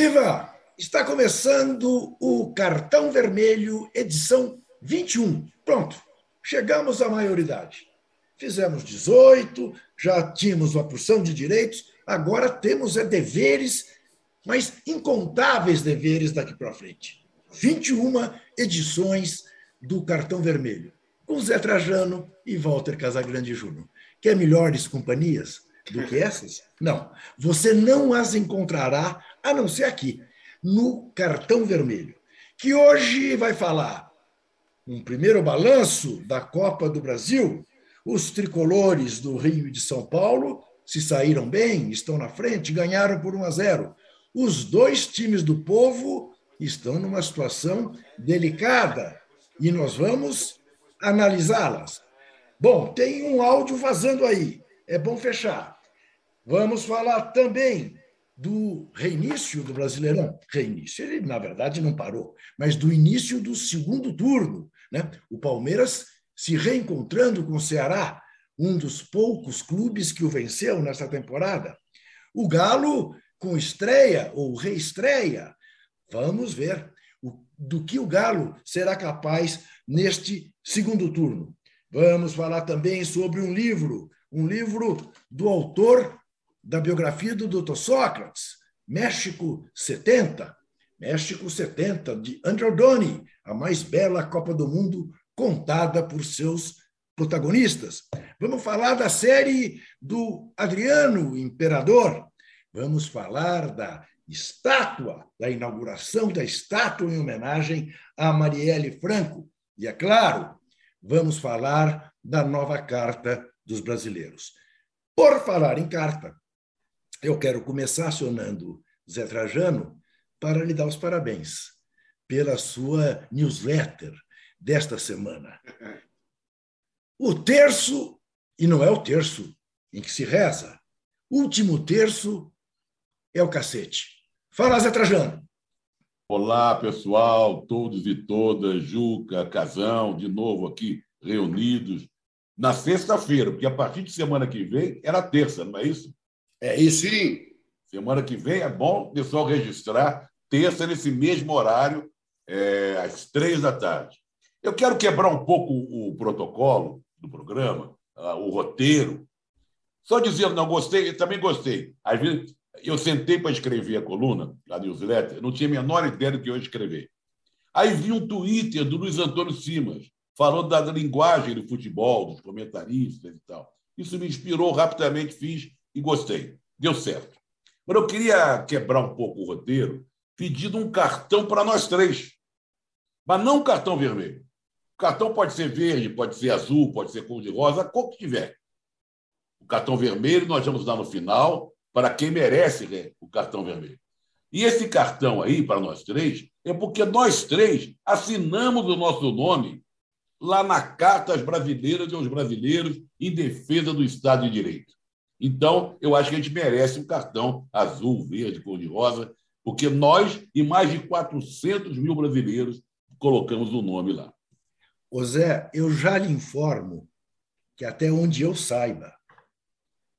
Viva! Está começando o Cartão Vermelho, edição 21. Pronto, chegamos à maioridade. Fizemos 18, já tínhamos uma porção de direitos, agora temos é, deveres, mas incontáveis deveres daqui para frente. 21 edições do Cartão Vermelho, com Zé Trajano e Walter Casagrande Júnior. Quer melhores companhias do que essas? Não. Você não as encontrará, a não ser aqui, no Cartão Vermelho, que hoje vai falar um primeiro balanço da Copa do Brasil. Os tricolores do Rio e de São Paulo se saíram bem, estão na frente, ganharam por 1 a 0. Os dois times do povo estão numa situação delicada e nós vamos analisá-las. Bom, tem um áudio vazando aí, é bom fechar. Vamos falar também do reinício do Brasileirão. Reinício, ele na verdade não parou, mas do início do segundo turno. Né? O Palmeiras se reencontrando com o Ceará, um dos poucos clubes que o venceu nessa temporada. O Galo com estreia ou reestreia. Vamos ver do que o Galo será capaz neste segundo turno. Vamos falar também sobre um livro, um livro do autor da biografia do Dr. Sócrates, México 70, México 70, de Andrew Donny, a mais bela Copa do Mundo contada por seus protagonistas. Vamos falar da série do Adriano Imperador. Vamos falar da estátua, da inauguração da estátua em homenagem a Marielle Franco. E, é claro, vamos falar da nova Carta dos Brasileiros. Por falar em carta, eu quero começar acionando Zé Trajano para lhe dar os parabéns pela sua newsletter desta semana. O terço, e não é o terço em que se reza, último terço é o cacete. Fala, Zé Trajano. Olá, pessoal, todos e todas, Juca, Casão, de novo aqui reunidos na sexta-feira, porque a partir de semana que vem era terça, não é isso? É isso. Sim. Semana que vem é bom o pessoal registrar terça nesse mesmo horário, é, às três da tarde. Eu quero quebrar um pouco o protocolo do programa, o roteiro. Só dizendo, não gostei, também gostei. Às vezes, eu sentei para escrever a coluna, a newsletter, não tinha a menor ideia do que eu ia escrever. Aí vi um Twitter do Luiz Antônio Simas, falando da linguagem do futebol, dos comentaristas e tal. Isso me inspirou rapidamente, fiz e gostei. Deu certo. Mas eu queria quebrar um pouco o roteiro, pedindo um cartão para nós três. Mas não um cartão vermelho. O cartão pode ser verde, pode ser azul, pode ser cor de rosa, a cor que tiver. O cartão vermelho nós vamos dar no final para quem merece né, o cartão vermelho. E esse cartão aí, para nós três, é porque nós três assinamos o nosso nome lá na Carta às Brasileiras e aos Brasileiros em defesa do Estado de Direito. Então, eu acho que a gente merece um cartão azul, verde, cor-de-rosa, porque nós e mais de 400 mil brasileiros colocamos o nome lá. Ô Zé, eu já lhe informo que, até onde eu saiba,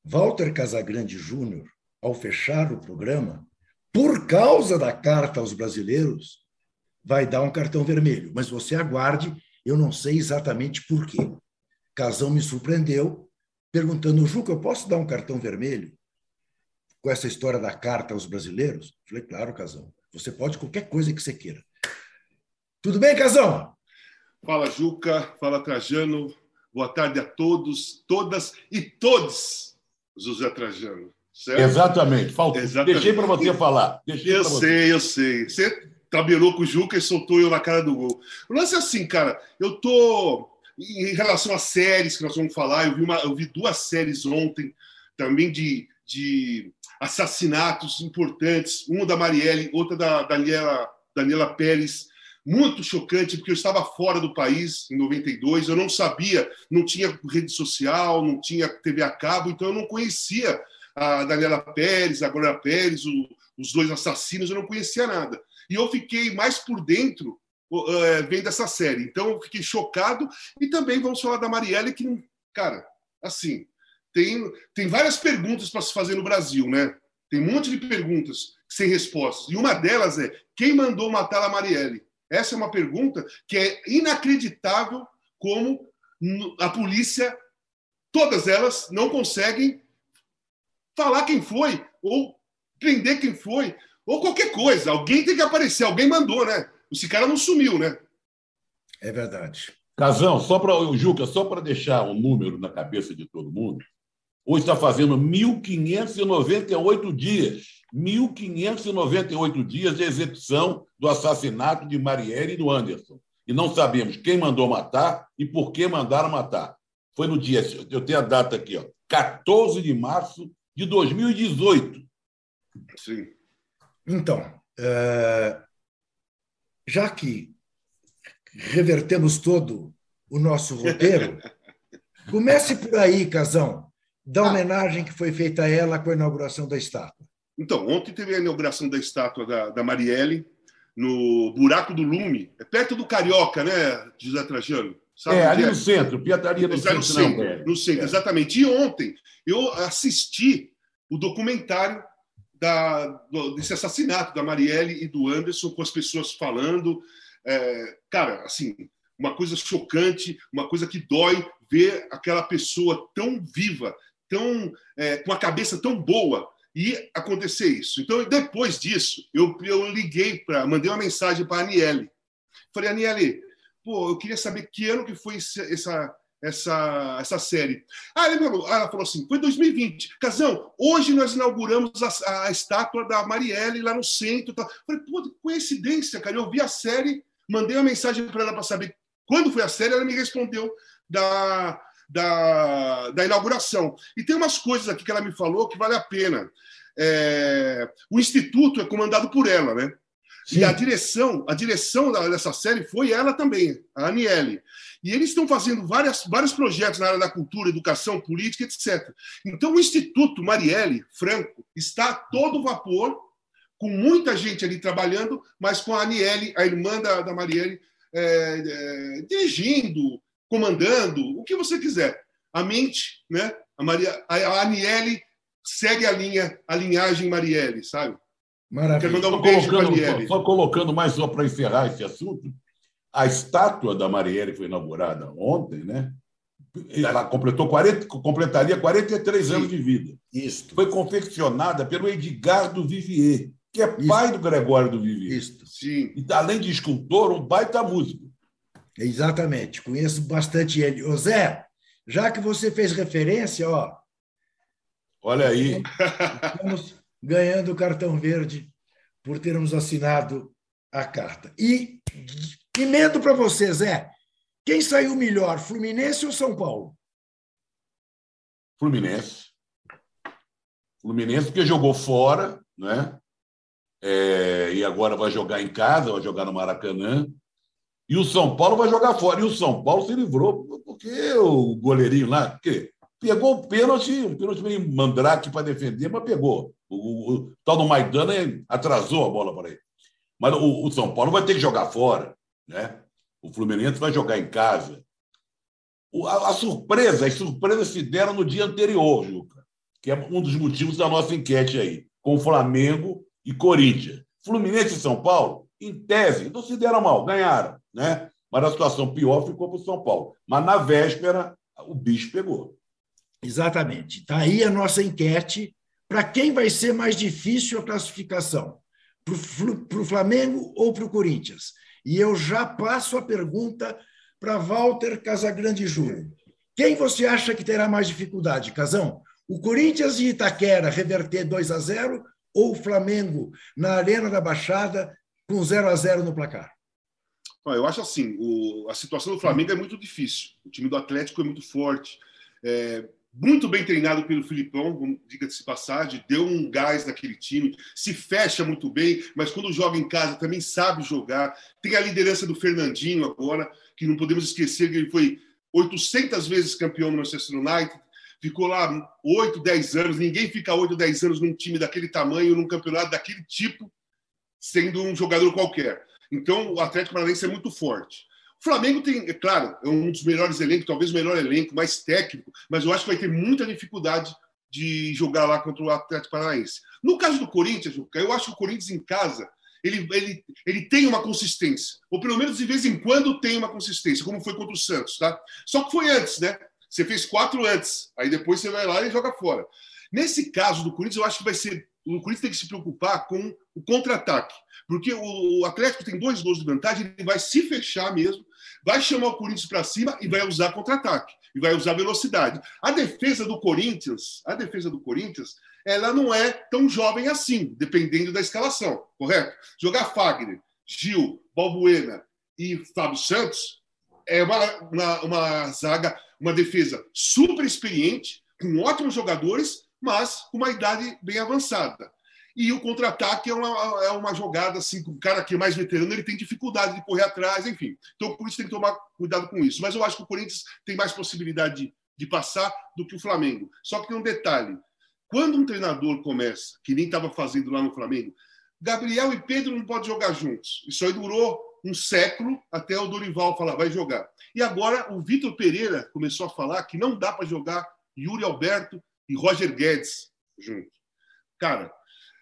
Walter Casagrande Júnior, ao fechar o programa, por causa da carta aos brasileiros, vai dar um cartão vermelho. Mas você aguarde, eu não sei exatamente por quê. Casão me surpreendeu perguntando, Juca, eu posso dar um cartão vermelho com essa história da carta aos brasileiros? Falei, claro, Casão. Você pode qualquer coisa que você queira. Tudo bem, Casão? Fala, Juca. Fala, Trajano. Boa tarde a todos, todas e todos, José Trajano. Certo? Exatamente. Faltou. Exatamente. Deixei para você falar. Deixei eu sei, eu sei. Você tabelou com o Juca e soltou eu na cara do gol. O lance é assim, cara. Eu tô em relação às séries que nós vamos falar, eu vi, uma, eu vi duas séries ontem também de, de assassinatos importantes, uma da Marielle, outra da Daniela, Daniela Pérez, muito chocante, porque eu estava fora do país em 92, eu não sabia, não tinha rede social, não tinha TV a cabo, então eu não conhecia a Daniela Pérez, a Glória Pérez, o, os dois assassinos, eu não conhecia nada. E eu fiquei mais por dentro é, vem dessa série. Então eu fiquei chocado. E também vamos falar da Marielle, que, cara, assim, tem, tem várias perguntas para se fazer no Brasil, né? Tem um monte de perguntas sem respostas. E uma delas é: quem mandou matar a Marielle? Essa é uma pergunta que é inacreditável como a polícia, todas elas, não conseguem falar quem foi, ou prender quem foi, ou qualquer coisa. Alguém tem que aparecer, alguém mandou, né? Esse cara não sumiu, né? É verdade. Casão, só para Juca, só para deixar um número na cabeça de todo mundo, hoje está fazendo 1.598 dias, 1.598 dias de execução do assassinato de Marielle e do Anderson. E não sabemos quem mandou matar e por que mandaram matar. Foi no dia, eu tenho a data aqui, ó, 14 de março de 2018. Sim. Então, é... já que revertemos todo o nosso roteiro. Comece por aí, Casão, da ah. homenagem que foi feita a ela com a inauguração da estátua. Então, ontem teve a inauguração da estátua da, da Marielle no Buraco do Lume, é perto do Carioca, né, José Trajano? Sabe é, ali é? no centro, Piataria no, centro. No centro, não, no centro é. exatamente. E ontem eu assisti o documentário da, do, desse assassinato da Marielle e do Anderson, com as pessoas falando, é, cara, assim, uma coisa chocante, uma coisa que dói ver aquela pessoa tão viva, tão é, com a cabeça tão boa e acontecer isso. Então, depois disso, eu, eu liguei para, mandei uma mensagem para a Aniele. Falei, Aniele, pô, eu queria saber que ano que foi essa essa, essa série. Ah, ela falou, ela falou assim: foi 2020. Casão, hoje nós inauguramos a, a estátua da Marielle lá no centro. Tá. Falei, pô, coincidência, cara. Eu vi a série Mandei uma mensagem para ela para saber quando foi a série, ela me respondeu da, da, da, inauguração. E tem umas coisas aqui que ela me falou que vale a pena. É, o instituto é comandado por ela, né? Sim. E a direção, a direção dessa série foi ela também, a Aniele. E eles estão fazendo várias, vários projetos na área da cultura, educação, política, etc. Então, o Instituto Marielle Franco está a todo vapor com muita gente ali trabalhando, mas com a Aniele, a irmã da, da Marielle, é, é, dirigindo, comandando, o que você quiser. A mente, né? A, Maria, a Aniele segue a linha, a linhagem Marielle, sabe? Maravilha. Quero mandar um beijo colocando, só, só colocando mais só para encerrar esse assunto, a estátua da Marielle foi inaugurada ontem, né? Ela completou 40, completaria 43 Sim, anos de vida. Isso. Foi confeccionada pelo Edgardo Vivier, que é pai Isso. do Gregório do Vivier. Isso. Sim. E, além de escultor, um baita músico. Exatamente, conheço bastante ele. Ô Zé, já que você fez referência, ó. Olha aí. Estamos ganhando o cartão verde por termos assinado a carta. E emendo para você, Zé. Quem saiu melhor, Fluminense ou São Paulo? Fluminense. Fluminense, porque jogou fora, né? é, e agora vai jogar em casa, vai jogar no Maracanã. E o São Paulo vai jogar fora. E o São Paulo se livrou, porque o goleirinho lá que pegou o pênalti, um pênalti meio mandrake para defender, mas pegou. O, o, o, tal do Maidana atrasou a bola para ele. Mas o, o, São Paulo vai ter que jogar fora. Né? O Fluminense vai jogar em casa. A, a surpresa, as surpresas se deram no dia anterior, Juca, que é um dos motivos da nossa enquete aí, com Flamengo e Corinthians. Fluminense e São Paulo, em tese, não se deram mal, ganharam, né? Mas a situação pior ficou para o São Paulo. Mas na véspera, o bicho pegou. Exatamente. Está aí a nossa enquete. Para quem vai ser mais difícil a classificação? Para o Flamengo ou para o Corinthians? E eu já passo a pergunta para Walter Casagrande Júnior. Quem você acha que terá mais dificuldade, Casão? O Corinthians e Itaquera reverter 2 a 0 ou o Flamengo na Arena da Baixada com 0 a 0 no placar? Eu acho assim, o, a situação do Flamengo é muito difícil. O time do Atlético é muito forte. É, muito bem treinado pelo Filipão, diga-se passagem, deu um gás naquele time, se fecha muito bem, mas quando joga em casa também sabe jogar. Tem a liderança do Fernandinho agora, que não podemos esquecer que ele foi 800 vezes campeão no Manchester United, ficou lá 8, 10 anos. Ninguém fica 8, 10 anos num time daquele tamanho, num campeonato daquele tipo, sendo um jogador qualquer. Então, o Atlético Paranaense é muito forte. O Flamengo tem, é claro, é um dos melhores elencos, talvez o melhor elenco, mais técnico, mas eu acho que vai ter muita dificuldade de jogar lá contra o Atlético Paranaense. No caso do Corinthians, eu acho que o Corinthians em casa ele, ele, ele tem uma consistência, ou pelo menos de vez em quando tem uma consistência, como foi contra o Santos, tá? Só que foi antes, né? Você fez quatro antes, aí depois você vai lá e joga fora. Nesse caso do Corinthians, eu acho que vai ser. O Corinthians tem que se preocupar com o contra-ataque, porque o Atlético tem dois gols de vantagem, ele vai se fechar mesmo, vai chamar o Corinthians para cima e vai usar contra-ataque, e vai usar velocidade. A defesa do Corinthians, a defesa do Corinthians, ela não é tão jovem assim, dependendo da escalação, correto? Jogar Fagner, Gil, Balbuena e Fábio Santos é uma, uma, uma zaga, uma defesa super experiente, com ótimos jogadores, mas com uma idade bem avançada. E o contra-ataque é uma, é uma jogada assim, com o cara que é mais veterano, ele tem dificuldade de correr atrás, enfim. Então o Corinthians tem que tomar cuidado com isso. Mas eu acho que o Corinthians tem mais possibilidade de, de passar do que o Flamengo. Só que tem um detalhe: quando um treinador começa, que nem estava fazendo lá no Flamengo, Gabriel e Pedro não podem jogar juntos. Isso aí durou um século até o Dorival falar, vai jogar. E agora o Vitor Pereira começou a falar que não dá para jogar Yuri Alberto e Roger Guedes juntos. Cara,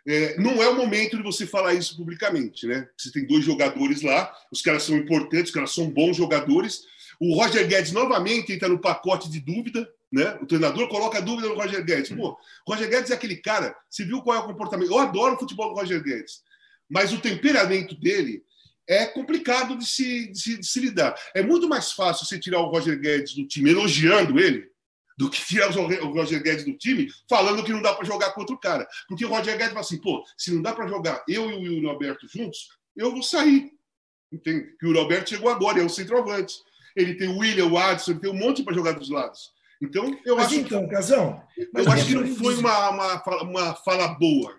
é, não é o momento de você falar isso publicamente, né? Você tem dois jogadores lá, os caras são importantes, os caras são bons jogadores. O Roger Guedes novamente entra no pacote de dúvida, né? O treinador coloca dúvida no Roger Guedes. Pô, Roger Guedes é aquele cara, você viu qual é o comportamento? Eu adoro o futebol do Roger Guedes, mas o temperamento dele é complicado de se, de se, de se lidar. É muito mais fácil você tirar o Roger Guedes do time elogiando ele do que tirar o Roger Guedes do time falando que não dá para jogar contra o cara. Porque o Roger Guedes fala assim, pô, se não dá para jogar eu e o Yuri Alberto juntos, eu vou sair. Entende? Que o Yuri Alberto chegou agora, é o centroavante. Ele tem o William, o Adson, ele tem um monte para jogar dos lados. Então, eu mas acho. Então, Casão. Eu acho que não foi uma, uma, uma fala boa.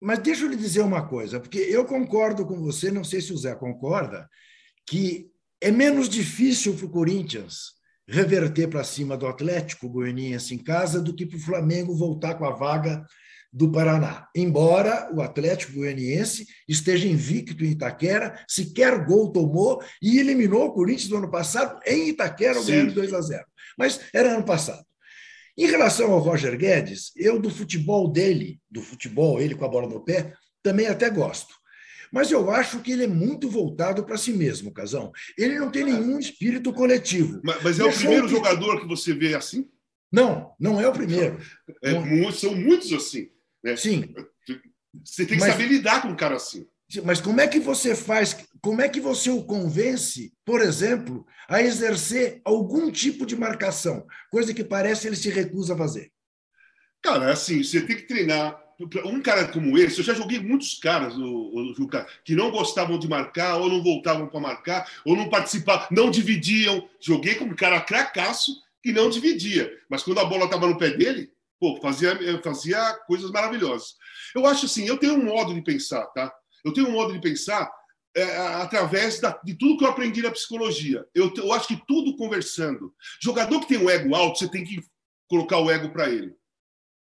Mas deixa eu lhe dizer uma coisa, porque eu concordo com você, não sei se o Zé concorda, que é menos difícil para o Corinthians reverter para cima do Atlético Goianiense em casa do que para o Flamengo voltar com a vaga do Paraná. Embora o Atlético Goianiense esteja invicto em Itaquera, sequer gol tomou e eliminou o Corinthians no ano passado em Itaquera, ganhando 2 a 0. Mas era ano passado. Em relação ao Roger Guedes, eu do futebol dele, do futebol, ele com a bola no pé, também até gosto. Mas eu acho que ele é muito voltado para si mesmo, Casão. Ele não tem nenhum espírito coletivo. Mas, mas é o primeiro que... jogador que você vê assim? Não, não é o primeiro. É, não... São muitos assim. Né? Sim. Você tem que mas... saber lidar com um cara assim. Mas como é que você faz? Como é que você o convence, por exemplo, a exercer algum tipo de marcação, coisa que parece ele se recusa a fazer? Cara, assim, você tem que treinar. Um cara como esse, eu já joguei muitos caras, o, o, que não gostavam de marcar, ou não voltavam para marcar, ou não participavam, não dividiam. Joguei com um cara cracaço que não dividia. Mas quando a bola estava no pé dele, pô, fazia, fazia coisas maravilhosas. Eu acho assim, eu tenho um modo de pensar, tá? Eu tenho um modo de pensar é, através da, de tudo que eu aprendi na psicologia. Eu, eu acho que tudo conversando. Jogador que tem um ego alto, você tem que colocar o ego para ele.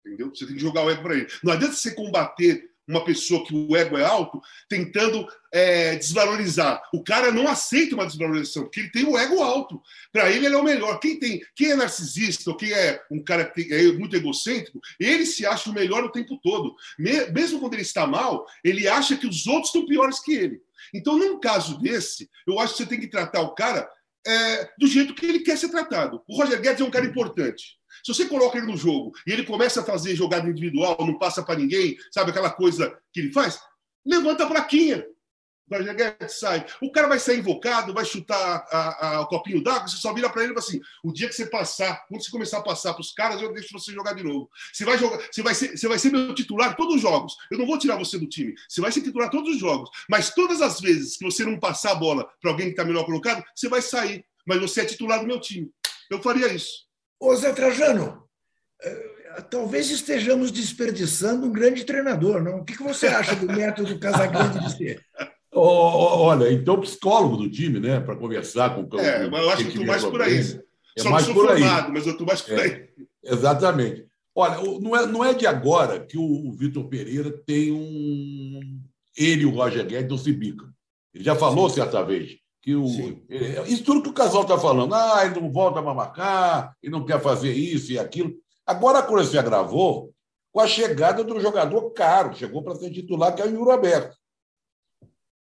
Entendeu? Você tem que jogar o ego para ele. Não adianta você combater uma pessoa que o ego é alto tentando é, desvalorizar. O cara não aceita uma desvalorização, porque ele tem o ego alto. Para ele, ele é o melhor. Quem, tem, quem é narcisista ou quem é um cara que é muito egocêntrico, ele se acha o melhor o tempo todo. Mesmo quando ele está mal, ele acha que os outros estão piores que ele. Então, num caso desse, eu acho que você tem que tratar o cara é, do jeito que ele quer ser tratado. O Roger Guedes é um cara importante. Se você coloca ele no jogo e ele começa a fazer jogada individual, não passa para ninguém, sabe aquela coisa que ele faz? Levanta a plaquinha. Sai. O cara vai sair invocado, vai chutar a, a, o copinho d'água, você só vira para ele e fala assim: o dia que você passar, quando você começar a passar para os caras, eu deixo você jogar de novo. Você vai jogar, você vai ser, você vai ser meu titular todos os jogos. Eu não vou tirar você do time. Você vai ser titular todos os jogos. Mas todas as vezes que você não passar a bola para alguém que está melhor colocado, você vai sair. Mas você é titular do meu time. Eu faria isso. Ô Zé Trajano, eh, talvez estejamos desperdiçando um grande treinador, não? O que você acha do método Casagrande de ser? Olha, então psicólogo do time, né, para conversar com o É, mas eu acho que estou mais por aí. É Só mais sou por formado, aí. mas eu estou mais por é, aí. Exatamente. Olha, não é, não é de agora que o Vitor Pereira tem um. Ele e o Roger Guedes não se bicam. Ele já falou certa vez que o, isso tudo que o casal está falando, ah, ele não volta para marcar, ele não quer fazer isso e aquilo. Agora a coisa se agravou com a chegada do jogador caro, chegou para ser titular, que é o Yuri Aberto.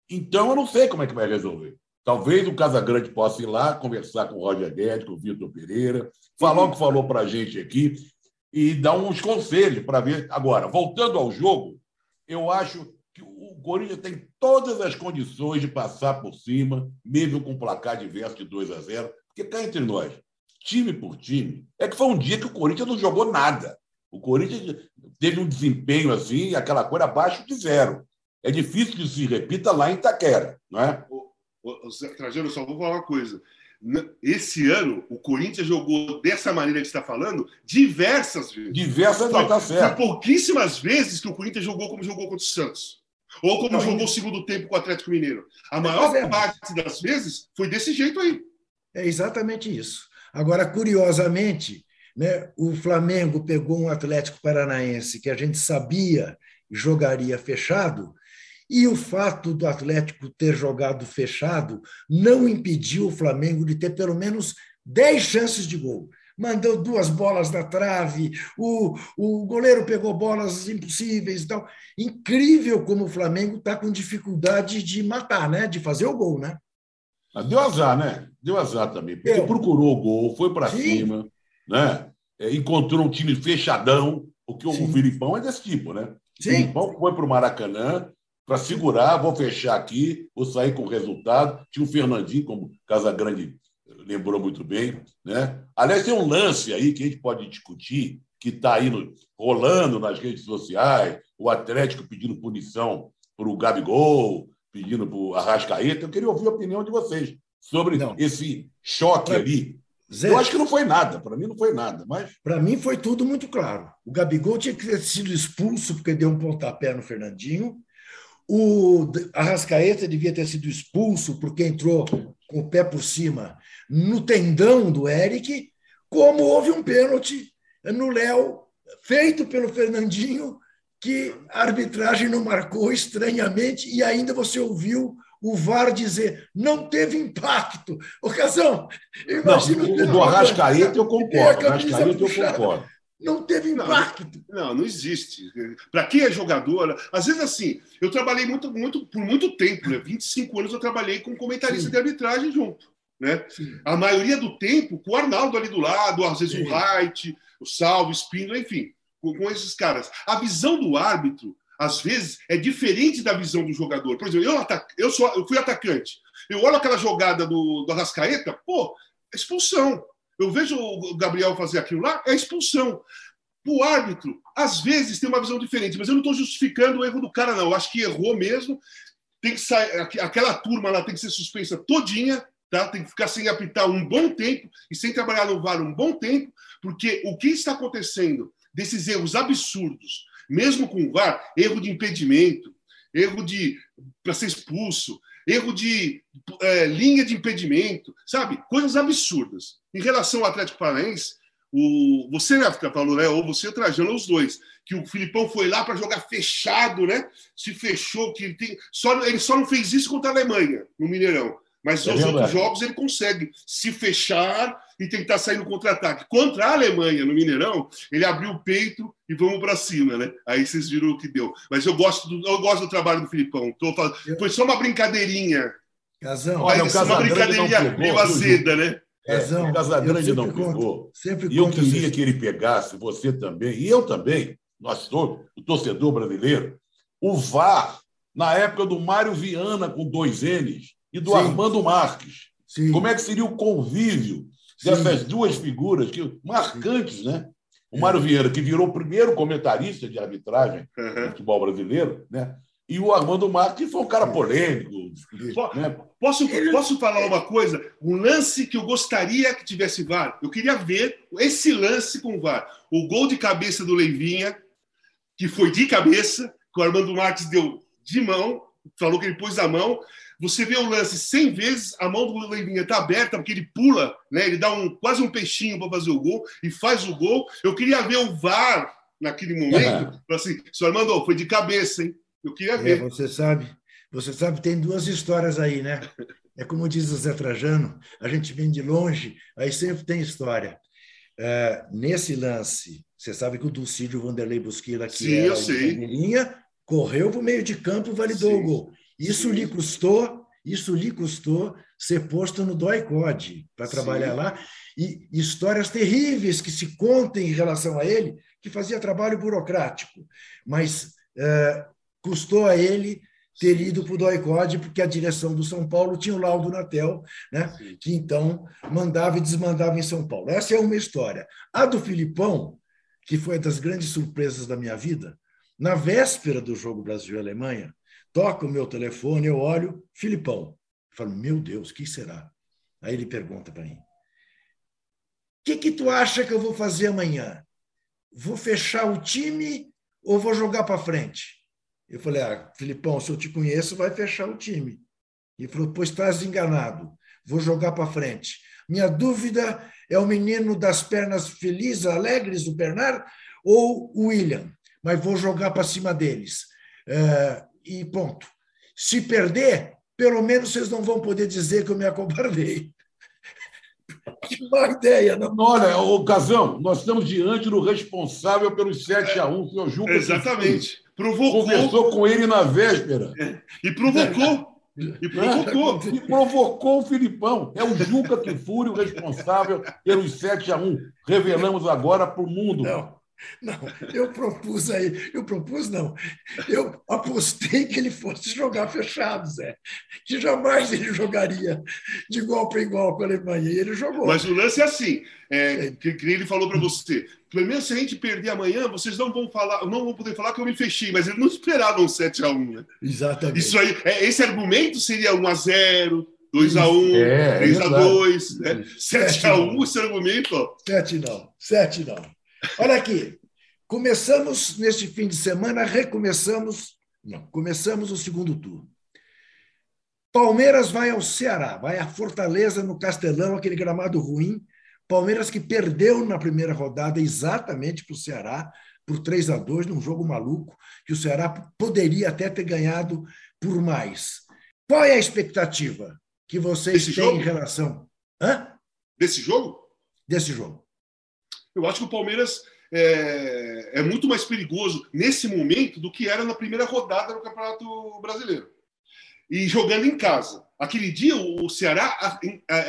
Então, eu não sei como é que vai resolver. Talvez o Casagrande possa ir lá conversar com o Roger Guedes, com o Vitor Pereira, falar o que falou para a gente aqui e dar uns conselhos para ver. Agora, voltando ao jogo, eu acho que o Corinthians tem todas as condições de passar por cima, mesmo com placar diverso de 2 a 0, porque cá entre nós, time por time, é que foi um dia que o Corinthians não jogou nada. O Corinthians teve um desempenho assim, aquela coisa abaixo de zero. É difícil que se repita lá em Itaquera, não é? Trajano, só vou falar uma coisa. Esse ano, o Corinthians jogou dessa maneira que você está falando diversas vezes. Diversas não está certo. Foi pouquíssimas vezes que o Corinthians jogou como jogou contra o Santos. Ou como não, jogou o segundo tempo com o Atlético Mineiro. A maior é. parte das vezes foi desse jeito aí. É exatamente isso. Agora, curiosamente, né, o Flamengo pegou um Atlético Paranaense que a gente sabia jogaria fechado e o fato do Atlético ter jogado fechado não impediu o Flamengo de ter pelo menos 10 chances de gol. Mandou duas bolas na trave, o, o goleiro pegou bolas impossíveis e tal. Incrível como o Flamengo está com dificuldade de matar, né? de fazer o gol. Né? Ah, deu azar, né? Deu azar também, porque Deu. procurou o gol, foi para cima, né? É, encontrou um time fechadão, porque Sim. o Filipão é desse tipo, né? Sim. O Filipão foi para o Maracanã, para segurar, vou fechar aqui, vou sair com o resultado. Tinha o Fernandinho, como Casagrande lembrou muito bem. Né? Aliás, tem um lance aí que a gente pode discutir, que está aí no, rolando nas redes sociais, o Atlético pedindo punição para o Gabigol, pedindo para o Arrascaeta. Eu queria ouvir a opinião de vocês sobre não. esse choque ali. Zé, eu acho que não foi nada, para mim não foi nada, mas. Para mim foi tudo muito claro. O Gabigol tinha que ter sido expulso porque deu um pontapé no Fernandinho, o Arrascaeta devia ter sido expulso porque entrou com o pé por cima no tendão do Eric, como houve um pênalti no Léo, feito pelo Fernandinho, que a arbitragem não marcou estranhamente, e ainda você ouviu o VAR dizer não teve impacto. Ocasião, imagina. Não, o do Arrascaeta eu concordo. Arrascaeta eu concordo. Não teve impacto. Não, não, não existe. Para quem é jogador, às vezes assim, eu trabalhei muito, muito por muito tempo, né? 25 anos eu trabalhei com comentarista Sim. de arbitragem junto. Né? A maioria do tempo com o Arnaldo ali do lado, às vezes Sim. o Wright, o Salvo, o Espino, enfim, com, com, esses caras. A visão do árbitro, às vezes, é diferente da visão do jogador. Por exemplo, eu, eu, sou, eu fui atacante. Eu olho aquela jogada do, do Arrascaeta, pô, expulsão. Eu vejo o Gabriel fazer aquilo lá, é expulsão. O árbitro, às vezes, tem uma visão diferente, mas eu não estou justificando o erro do cara, não. Eu acho que errou mesmo. Tem que sair, aquela turma lá tem que ser suspensa todinha, tá? Tem que ficar sem apitar um bom tempo e sem trabalhar no VAR um bom tempo, porque o que está acontecendo desses erros absurdos, mesmo com o VAR, erro de impedimento, erro de para ser expulso, erro de é, linha de impedimento, sabe? Coisas absurdas. Em relação ao Atlético Paranaense, o, você né, falou, né? Ou você Trajano, os dois, que o Filipão foi lá para jogar fechado, né? Se fechou, que ele tem. Só, ele só não fez isso contra a Alemanha, no Mineirão. Mas é nos outros jogos ele consegue se fechar e tentar sair no contra-ataque. Contra a Alemanha, no Mineirão, ele abriu o peito e vamos para cima, né? Aí vocês viram o que deu. Mas eu gosto do, eu gosto do trabalho do Filipão. Tô falando, foi só uma brincadeirinha. Casão. Olha, o uma brincadeirinha meio azeda, né? É, o Casagrande não pegou. e eu queria isso. que ele pegasse, você também, e eu também, nós todos, o torcedor brasileiro, o VAR, na época do Mário Viana com dois N's, e do Sim. Armando Marques. Sim. Como é que seria o convívio dessas Sim. duas figuras que, marcantes, né? O Mário Vieira, que virou o primeiro comentarista de arbitragem uhum. do futebol brasileiro, né? E o Armando Marques, que foi um cara polêmico. Né? Posso, posso falar uma coisa? Um lance que eu gostaria que tivesse VAR. Eu queria ver esse lance com VAR. O gol de cabeça do Leivinha, que foi de cabeça, que o Armando Marques deu de mão, falou que ele pôs a mão. Você vê o lance 100 vezes, a mão do Leivinha está aberta, porque ele pula, né? ele dá um, quase um peixinho para fazer o gol e faz o gol. Eu queria ver o VAR naquele momento, uhum. assim, senhor Armando, foi de cabeça, hein? Eu queria é, ver. É, você sabe, você sabe, tem duas histórias aí, né? É como diz o Zé Trajano, a gente vem de longe, aí sempre tem história. é, nesse lance, você sabe que o Dulcídio Vanderlei Busquila, que Sim, era eu o sei. correu para o meio de campo, validou Sim, o gol. Isso sim. lhe custou, isso lhe custou ser posto no DOI-CODE para Sim. trabalhar lá e histórias terríveis que se contam em relação a ele, que fazia trabalho burocrático, mas é, custou a ele ter ido para o DOI-CODE, porque a direção do São Paulo tinha o laudo Natel, né? Sim. que então mandava e desmandava em São Paulo. Essa é uma história. A do Filipão, que foi das grandes surpresas da minha vida, na véspera do jogo Brasil e Alemanha, toca o meu telefone, eu olho, Filipão. Eu falo, meu Deus, o que será? Aí ele pergunta para mim: o que, que tu acha que eu vou fazer amanhã? Vou fechar o time ou vou jogar para frente? Eu falei, ah, Filipão, se eu te conheço, vai fechar o time. Ele falou, pois estás enganado, vou jogar para frente. Minha dúvida é o menino das pernas felizes, alegres, o Bernard, ou o William, mas vou jogar para cima deles. É, e ponto. Se perder, pelo menos vocês não vão poder dizer que eu me acobardei. que má ideia, não? Olha, o Casão, nós estamos diante do responsável pelos 7 a 1 que é o Juca Exatamente. Provocou Conversou com ele na véspera. e provocou. E provocou. E provocou o Filipão. É o Juca Kifuri o responsável pelos 7 a 1 Revelamos agora para o mundo. Não, não, eu propus aí, eu propus não, eu apostei que ele fosse jogar fechado, Zé, que jamais ele jogaria de igual para igual com a Alemanha, e ele jogou. Mas o lance é assim, é, que, que ele falou para você. Primeiro, se a gente perder amanhã, vocês não vão falar, não vão poder falar que eu me fechei, mas eles não esperavam 7 a 1 né? Exatamente. Isso aí, é, esse argumento seria 1 a 0 2 a 1 É, 3 a exato. 2 né? 7 a 1 1. esse argumento, ó. Sete não, sete não. Olha aqui, começamos neste fim de semana, recomeçamos, não, começamos o segundo turno. Palmeiras vai ao Ceará, vai à Fortaleza no Castelão, aquele gramado ruim. Palmeiras que perdeu na primeira rodada exatamente para o Ceará, por 3 a 2 num jogo maluco, que o Ceará poderia até ter ganhado por mais. Qual é a expectativa que vocês Esse têm jogo? em relação Hã? Desse jogo, desse jogo? Eu acho que o Palmeiras é, é muito mais perigoso nesse momento do que era na primeira rodada do Campeonato Brasileiro. E jogando em casa. Aquele dia o Ceará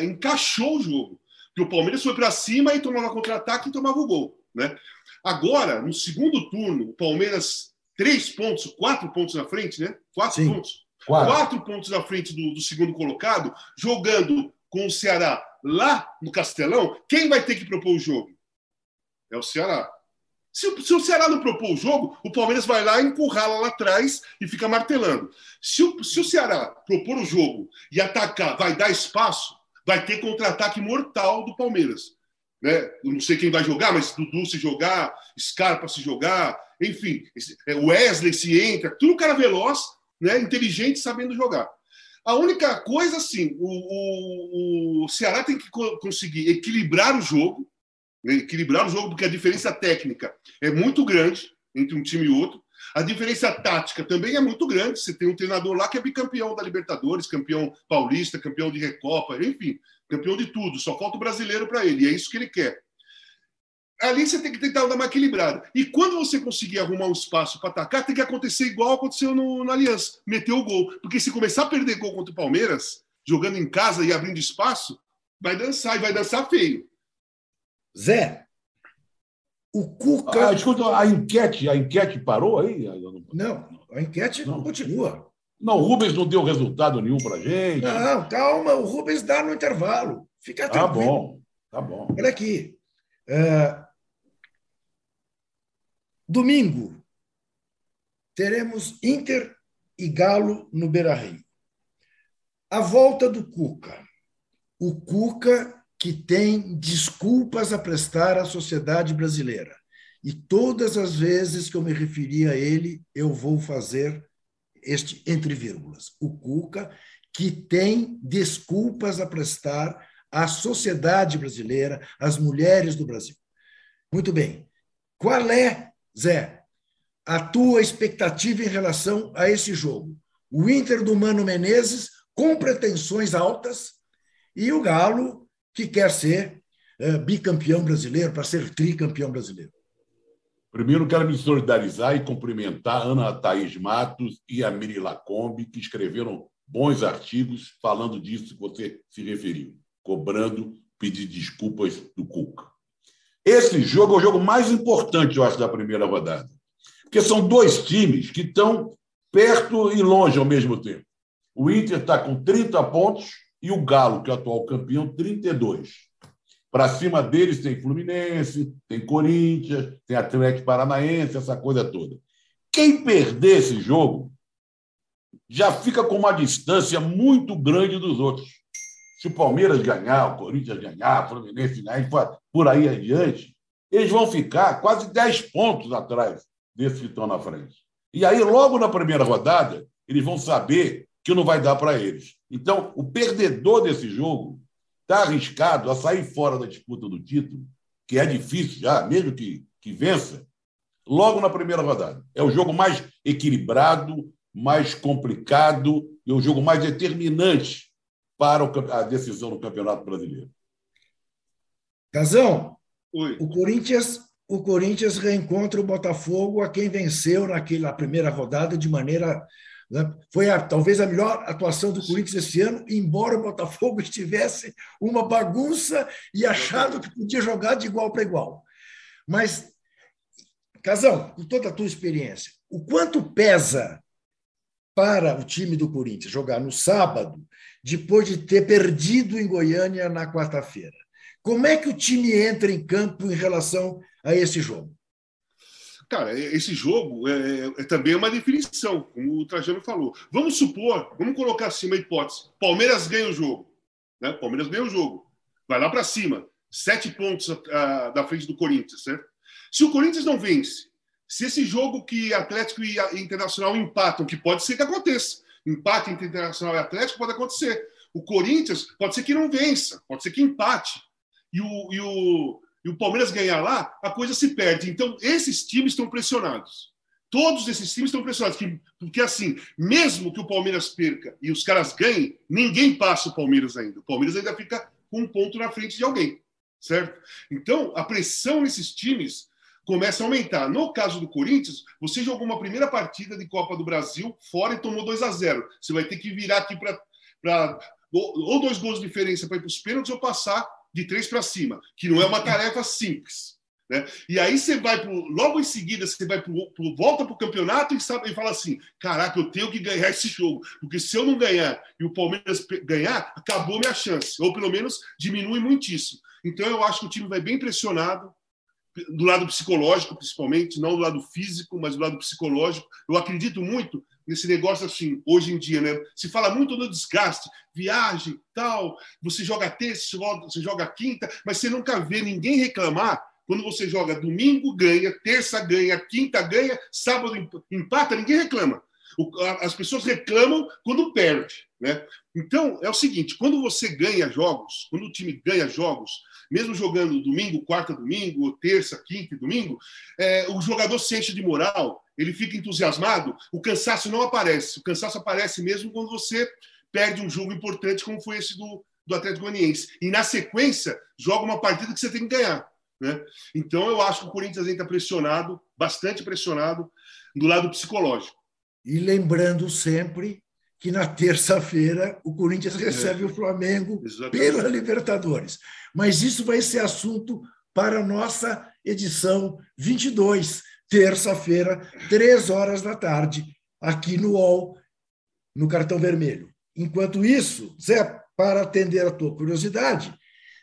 encaixou o jogo. Que o Palmeiras foi para cima e tomava contra-ataque e tomava o gol. Né? Agora, no segundo turno, o Palmeiras, três pontos, quatro pontos na frente, né? Quatro Sim. pontos. Quatro. Quatro pontos na frente do, do segundo colocado, jogando com o Ceará lá no Castelão, quem vai ter que propor o jogo? É o Ceará. Se, o- se o Ceará não propor o jogo, o Palmeiras vai lá, encurrala lá atrás e fica martelando. Se o, se o Ceará propor o jogo e atacar, vai dar espaço, vai ter contra-ataque mortal do Palmeiras. Né? Eu não sei quem vai jogar, mas Dudu se jogar, Scarpa se jogar, enfim, é, Wesley se entra, tudo cara veloz, né? inteligente, sabendo jogar. A única coisa, assim, o, o- o Ceará tem que co- conseguir equilibrar o jogo? Equilibrar o jogo, porque a diferença técnica é muito grande entre um time e outro. A diferença tática também é muito grande. Você tem um treinador lá que é bicampeão da Libertadores, campeão paulista, campeão de Recopa, enfim, campeão de tudo. Só falta o brasileiro para ele, e é isso que ele quer. Ali você tem que tentar dar uma equilibrada. E quando você conseguir arrumar um espaço para atacar, tem que acontecer igual aconteceu no, na Aliança meter o gol. Porque se começar a perder gol contra o Palmeiras, jogando em casa e abrindo espaço, vai dançar, e vai dançar feio. Zé, o Cuca. Ah, escuta, a enquete, a enquete parou aí? Não, a enquete Não. continua. Não, o Rubens não deu resultado nenhum para gente. Não, calma, o Rubens dá no intervalo. Fica Tá tranquilo. bom, tá bom. Olha aqui. É, Domingo, teremos Inter e Galo no Beira Rio. A volta do Cuca. O Cuca que tem desculpas a prestar à sociedade brasileira. E todas as vezes que eu me referi a ele, eu vou fazer este entre vírgulas. O Cuca que tem desculpas a prestar à sociedade brasileira, às mulheres do Brasil. Muito bem. Qual é, Zé, a tua expectativa em relação a esse jogo? O Inter do Mano Menezes, com pretensões altas, e o Galo, que quer ser é, bicampeão brasileiro, para ser tricampeão brasileiro? Primeiro, quero me solidarizar e cumprimentar Ana Thaís Matos e a Miri Lacombe, que escreveram bons artigos falando disso que você se referiu, cobrando pedir desculpas do Cuca. Esse jogo é o jogo mais importante, eu acho, da primeira rodada. Porque são dois times que estão perto e longe ao mesmo tempo. O Inter está com 30 pontos e o Galo, que é o atual campeão, 32. Para cima deles tem Fluminense, tem Corinthians, tem Atlético Paranaense, essa coisa toda. Quem perder esse jogo já fica com uma distância muito grande dos outros. Se o Palmeiras ganhar, o Corinthians ganhar, o Fluminense ganhar, por aí adiante, eles vão ficar quase 10 pontos atrás desses que estão na frente. E aí, logo na primeira rodada, eles vão saber que não vai dar para eles. Então, o perdedor desse jogo está arriscado a sair fora da disputa do título, que é difícil já, mesmo que, que vença, logo na primeira rodada. É o jogo mais equilibrado, mais complicado e o jogo mais determinante para a decisão do Campeonato Brasileiro. Casão, o Corinthians o Corinthians reencontra o Botafogo, a quem venceu naquela primeira rodada de maneira né? Foi a, talvez a melhor atuação do Corinthians esse ano, embora o Botafogo estivesse uma bagunça e achando que podia jogar de igual para igual. Mas, Casão, com toda a tua experiência, o quanto pesa para o time do Corinthians jogar no sábado, depois de ter perdido em Goiânia na quarta-feira? Como é que o time entra em campo em relação a esse jogo? Cara, esse jogo é, é, é, também uma definição, como o Trajano falou. Vamos supor, vamos colocar assim uma hipótese: Palmeiras ganha o jogo. Né? Palmeiras ganha o jogo. Vai lá para cima. Sete pontos a, da frente do Corinthians, certo? Se o Corinthians não vence, se esse jogo que Atlético e Internacional empatam, que pode ser que aconteça, empate entre Internacional e Atlético pode acontecer. O Corinthians pode ser que não vença, pode ser que empate. E o, e o, e o Palmeiras ganhar lá, a coisa se perde. Então, esses times estão pressionados. Todos esses times estão pressionados. Porque, assim, mesmo que o Palmeiras perca e os caras ganhem, ninguém passa o Palmeiras ainda. O Palmeiras ainda fica com um ponto na frente de alguém. Certo? Então, a pressão nesses times começa a aumentar. No caso do Corinthians, você jogou uma primeira partida de Copa do Brasil fora e tomou 2 a 0 Você vai ter que virar aqui para. Ou dois gols de diferença para ir para os pênaltis ou passar de três para cima, que não é uma tarefa simples. Né? E aí você vai pro, logo em seguida você vai pro, pro volta para o campeonato e, sabe, e fala assim: caraca, eu tenho que ganhar esse jogo, porque se eu não ganhar e o Palmeiras ganhar, acabou minha chance, ou pelo menos diminui muitíssimo. Então eu acho que o time vai bem pressionado, do lado psicológico, principalmente, não do lado físico, mas do lado psicológico. Eu acredito muito nesse negócio assim, hoje em dia, né? Se fala muito do desgaste, viagem, tal, você joga terça, você joga quinta, mas você nunca vê ninguém reclamar quando você joga domingo, ganha, terça ganha, quinta ganha, sábado empata, ninguém reclama. As pessoas reclamam quando perde. Né? Então, é o seguinte: quando você ganha jogos, quando o time ganha jogos, mesmo jogando domingo, quarta, domingo, ou terça, quinta e domingo, é, o jogador se enche de moral, ele fica entusiasmado, o cansaço não aparece. O cansaço aparece mesmo quando você perde um jogo importante, como foi esse do, do Atlético Goianiense. E, na sequência, joga uma partida que você tem que ganhar. Né? Então, eu acho que o Corinthians está pressionado, bastante pressionado, do lado psicológico. E lembrando sempre que na terça-feira o Corinthians recebe é. o Flamengo Exatamente. pela Libertadores. Mas isso vai ser assunto para a nossa edição 22, terça-feira, três horas da tarde, aqui no UOL, no Cartão Vermelho. Enquanto isso, Zé, para atender a tua curiosidade,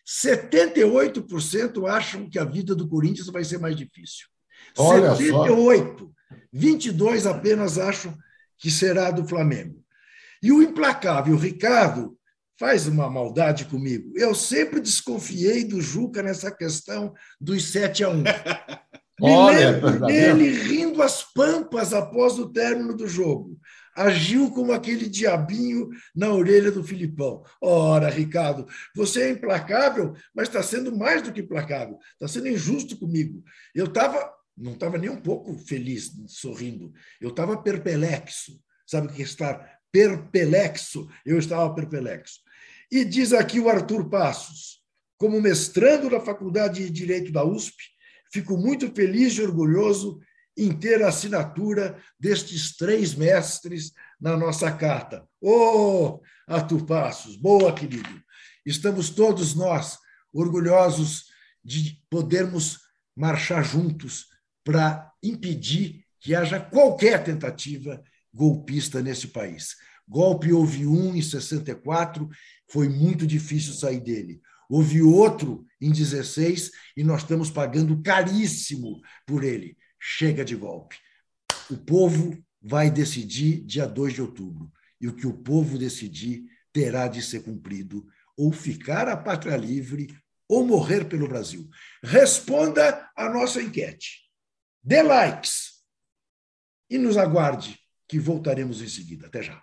78% acham que a vida do Corinthians vai ser mais difícil. Olha 78. Só. 22 apenas acham que será do Flamengo. E o implacável Ricardo faz uma maldade comigo. Eu sempre desconfiei do Juca nessa questão dos 7 a 1. Olha, tá dele rindo às pampas após o término do jogo. Agiu como aquele diabinho na orelha do Filipão. Ora, Ricardo, você é implacável, mas está sendo mais do que implacável. Está sendo injusto comigo. Eu estava, não estava nem um pouco feliz, sorrindo. Eu estava perplexo. Sabe o que é estar perplexo? Eu estava perplexo. E diz aqui o Arthur Passos: como mestrando na Faculdade de Direito da USP, fico muito feliz e orgulhoso em ter a assinatura destes três mestres na nossa carta. Oh, Arthur Passos, boa, querido. Estamos todos nós orgulhosos de podermos marchar juntos para impedir que haja qualquer tentativa golpista nesse país. Golpe houve um em 64, foi muito difícil sair dele. Houve outro em 16 e nós estamos pagando caríssimo por ele. Chega de golpe. O povo vai decidir dia 2 de outubro. E o que o povo decidir terá de ser cumprido, ou ficar a pátria livre, ou morrer pelo Brasil. Responda a nossa enquete. Dê likes. E nos aguarde, que voltaremos em seguida. Até já.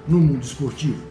no mundo esportivo.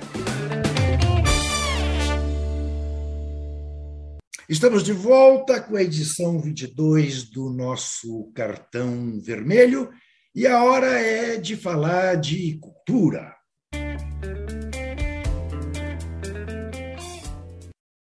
Estamos de volta com a edição 22 do nosso cartão vermelho e a hora é de falar de cultura.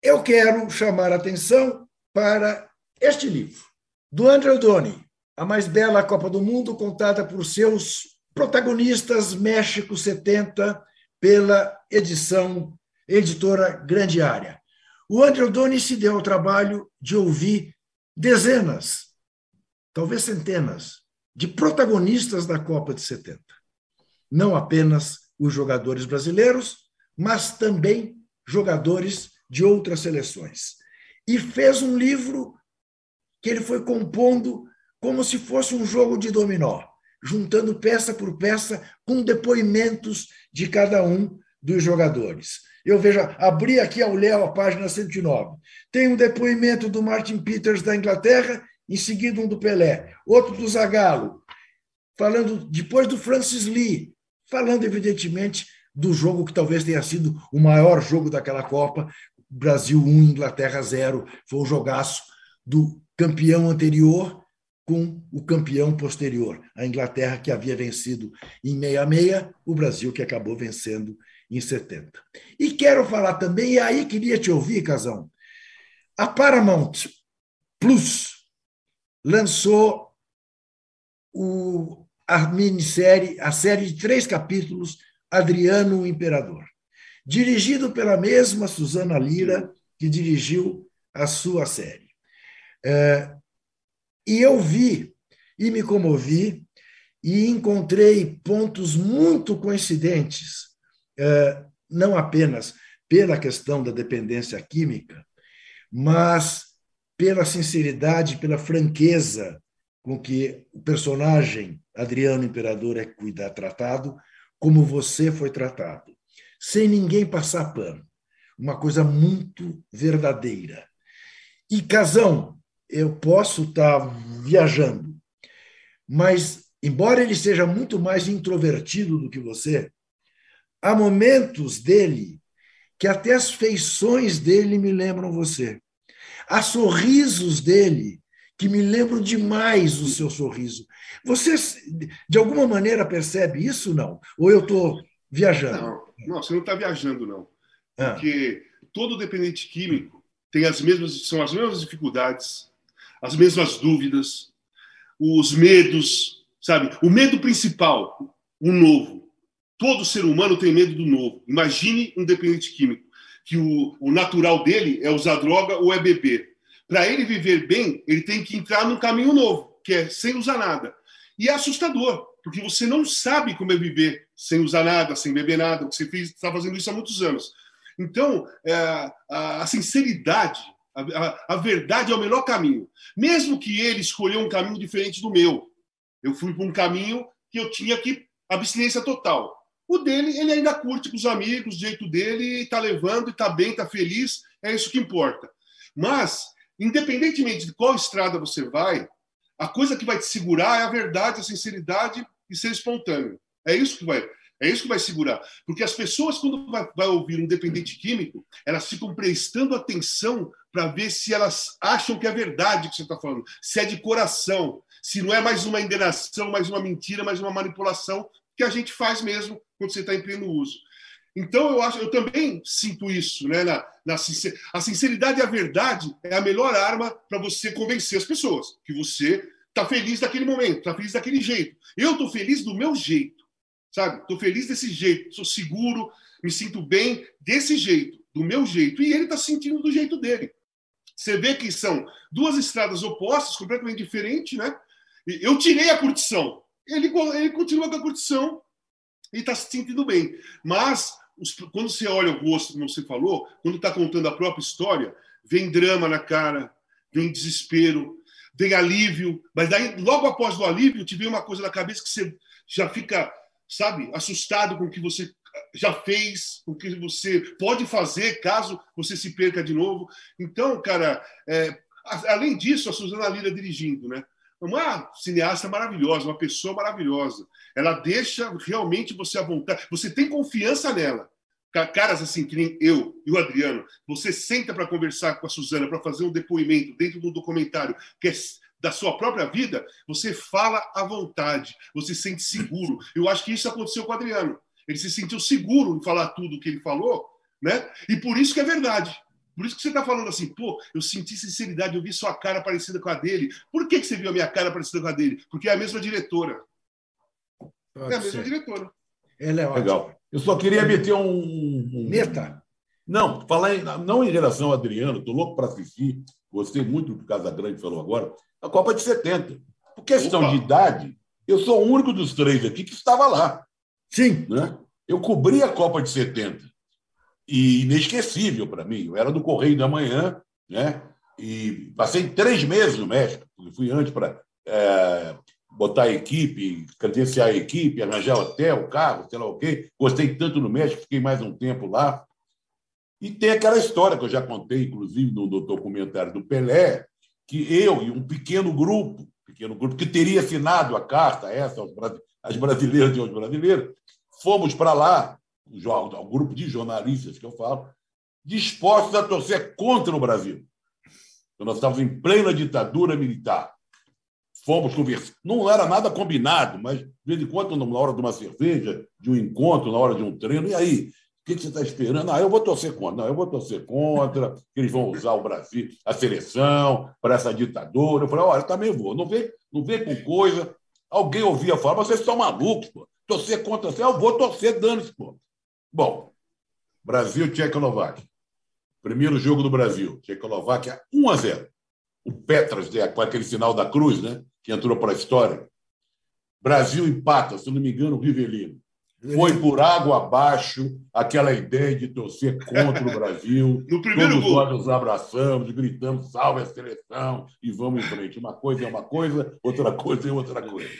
Eu quero chamar a atenção para este livro, do Andrew Doni, a mais bela Copa do Mundo contada por seus protagonistas México 70 pela edição editora Grande Área. O Andrew Doni se deu ao trabalho de ouvir dezenas, talvez centenas, de protagonistas da Copa de 70. Não apenas os jogadores brasileiros, mas também jogadores de outras seleções. E fez um livro que ele foi compondo como se fosse um jogo de dominó, juntando peça por peça com depoimentos de cada um dos jogadores. Eu vejo, abri aqui ao Léo a página 109. Tem um depoimento do Martin Peters da Inglaterra, em seguida um do Pelé, outro do Zagallo, falando depois do Francis Lee, falando evidentemente do jogo que talvez tenha sido o maior jogo daquela Copa, Brasil 1, Inglaterra 0, foi um jogaço do campeão anterior com o campeão posterior, a Inglaterra que havia vencido em 66, o Brasil que acabou vencendo em 70. E quero falar também, e aí queria te ouvir, Casão, a Paramount Plus lançou o, a minissérie, a série de três capítulos, Adriano o Imperador, dirigido pela mesma Susana Lira, que dirigiu a sua série. É, e eu vi e me comovi e encontrei pontos muito coincidentes não apenas pela questão da dependência química, mas pela sinceridade, pela franqueza com que o personagem Adriano Imperador é cuidar tratado, como você foi tratado, sem ninguém passar pano. Uma coisa muito verdadeira. E Casão, eu posso estar viajando, mas embora ele seja muito mais introvertido do que você, há momentos dele que até as feições dele me lembram você. Há sorrisos dele que me lembram demais o seu sorriso. Você, de alguma maneira, percebe isso não? Ou eu estou viajando? Não, não, você não está viajando, não. Ah. Porque todo dependente químico tem as mesmas, são as mesmas dificuldades, as mesmas dúvidas, os medos, sabe? O medo principal, o novo Todo ser humano tem medo do novo. Imagine um dependente químico, que o, o natural dele é usar droga ou é beber. Para ele viver bem, ele tem que entrar num caminho novo, que é sem usar nada. E é assustador, porque você não sabe como é viver sem usar nada, sem beber nada. Você está fazendo isso há muitos anos. Então, é, a, a, sinceridade, a, a, a, verdade é o melhor caminho. Mesmo que ele escolheu um caminho diferente do meu. Eu fui para um caminho que eu tinha que abstinência total. O dele, ele ainda curte com os amigos, o jeito dele, está levando, está bem, está feliz, é isso que importa. Mas, independentemente de qual estrada você vai, a coisa que vai te segurar é a verdade, a sinceridade e ser espontâneo. É isso que vai. É isso que vai segurar. Porque as pessoas, quando vai, vai ouvir um dependente químico, elas ficam prestando atenção para ver se elas acham que é verdade que você está falando, se é de coração, se não é mais uma enganação, mais uma mentira, mais uma manipulação que a gente faz mesmo quando você está em pleno uso. Então, eu acho, eu também sinto isso, né? Na, na sincer... A sinceridade e a verdade é a melhor arma para você convencer as pessoas que você está feliz daquele momento, está feliz daquele jeito. Eu estou feliz do meu jeito, sabe? Estou feliz desse jeito, sou seguro, me sinto bem desse jeito, do meu jeito. E ele está sentindo do jeito dele. Você vê que são duas estradas opostas, completamente diferentes, né? Eu tirei a curtição, ele, ele continua com a curtição e está se sentindo bem. Mas os, quando você olha o rosto, como você falou, quando está contando a própria história, vem drama na cara, vem desespero, vem alívio, mas daí, logo após o alívio, te vem uma coisa na cabeça que você já fica, sabe, assustado com o que você já fez, o que você pode fazer caso você se perca de novo. Então, cara, é, além disso, a Suzana Lira dirigindo, né? Uma cineasta maravilhosa, uma pessoa maravilhosa. Ela deixa realmente você à vontade. Você tem confiança nela caras assim, que nem eu e o Adriano, você senta para conversar com a Suzana, para fazer um depoimento dentro do documentário que é da sua própria vida, você fala à vontade, você se sente seguro. Eu acho que isso aconteceu com o Adriano. Ele se sentiu seguro em falar tudo o que ele falou, né? E por isso que é verdade. Por isso que você está falando assim, pô, eu senti sinceridade, eu vi sua cara parecida com a dele. Por que, que você viu a minha cara parecida com a dele? Porque é a mesma diretora. Pode é a mesma ser. diretora. Ela é ótima. Legal. Eu só queria meter um. Meta? Não, falar em, não em relação ao Adriano, estou louco para assistir, gostei muito do que o Casagrande falou agora, a Copa de 70. Por questão Opa. de idade, eu sou o único dos três aqui que estava lá. Sim. Né? Eu cobri a Copa de 70. E inesquecível para mim. Eu era do Correio da Manhã, né? E passei três meses no México. Fui antes para é, botar a equipe, credenciar a equipe, arranjar hotel, carro, sei lá o quê. Gostei tanto no México, fiquei mais um tempo lá. E tem aquela história que eu já contei, inclusive, no, documentário do Pelé, que eu e um pequeno grupo, pequeno grupo que teria assinado a carta essa aos as brasileiras e aos brasileiros, fomos para lá, o grupo de jornalistas que eu falo, dispostos a torcer contra o Brasil. Então, nós estávamos em plena ditadura militar fomos conversar. Não era nada combinado, mas de vez em quando, na hora de uma cerveja, de um encontro, na hora de um treino, e aí? O que você está esperando? Ah, eu vou torcer contra. Não, eu vou torcer contra, que eles vão usar o Brasil, a seleção, para essa ditadura. Eu falei, olha, também vou. Não vem, não vem com coisa. Alguém ouvia falar, vocês estão malucos, pô. Torcer contra você, eu vou torcer, dane-se, pô. Bom, Brasil, Tchecoslováquia. Primeiro jogo do Brasil, Tchecoslováquia 1 a 0. O Petras, né, com aquele sinal da cruz, né? que entrou para a história. Brasil empata, se não me engano, o Rivelino. Foi por água abaixo aquela ideia de torcer contra o Brasil. no primeiro Todos nós nos abraçamos, gritamos, salve a seleção e vamos em frente. Uma coisa é uma coisa, outra coisa é outra coisa.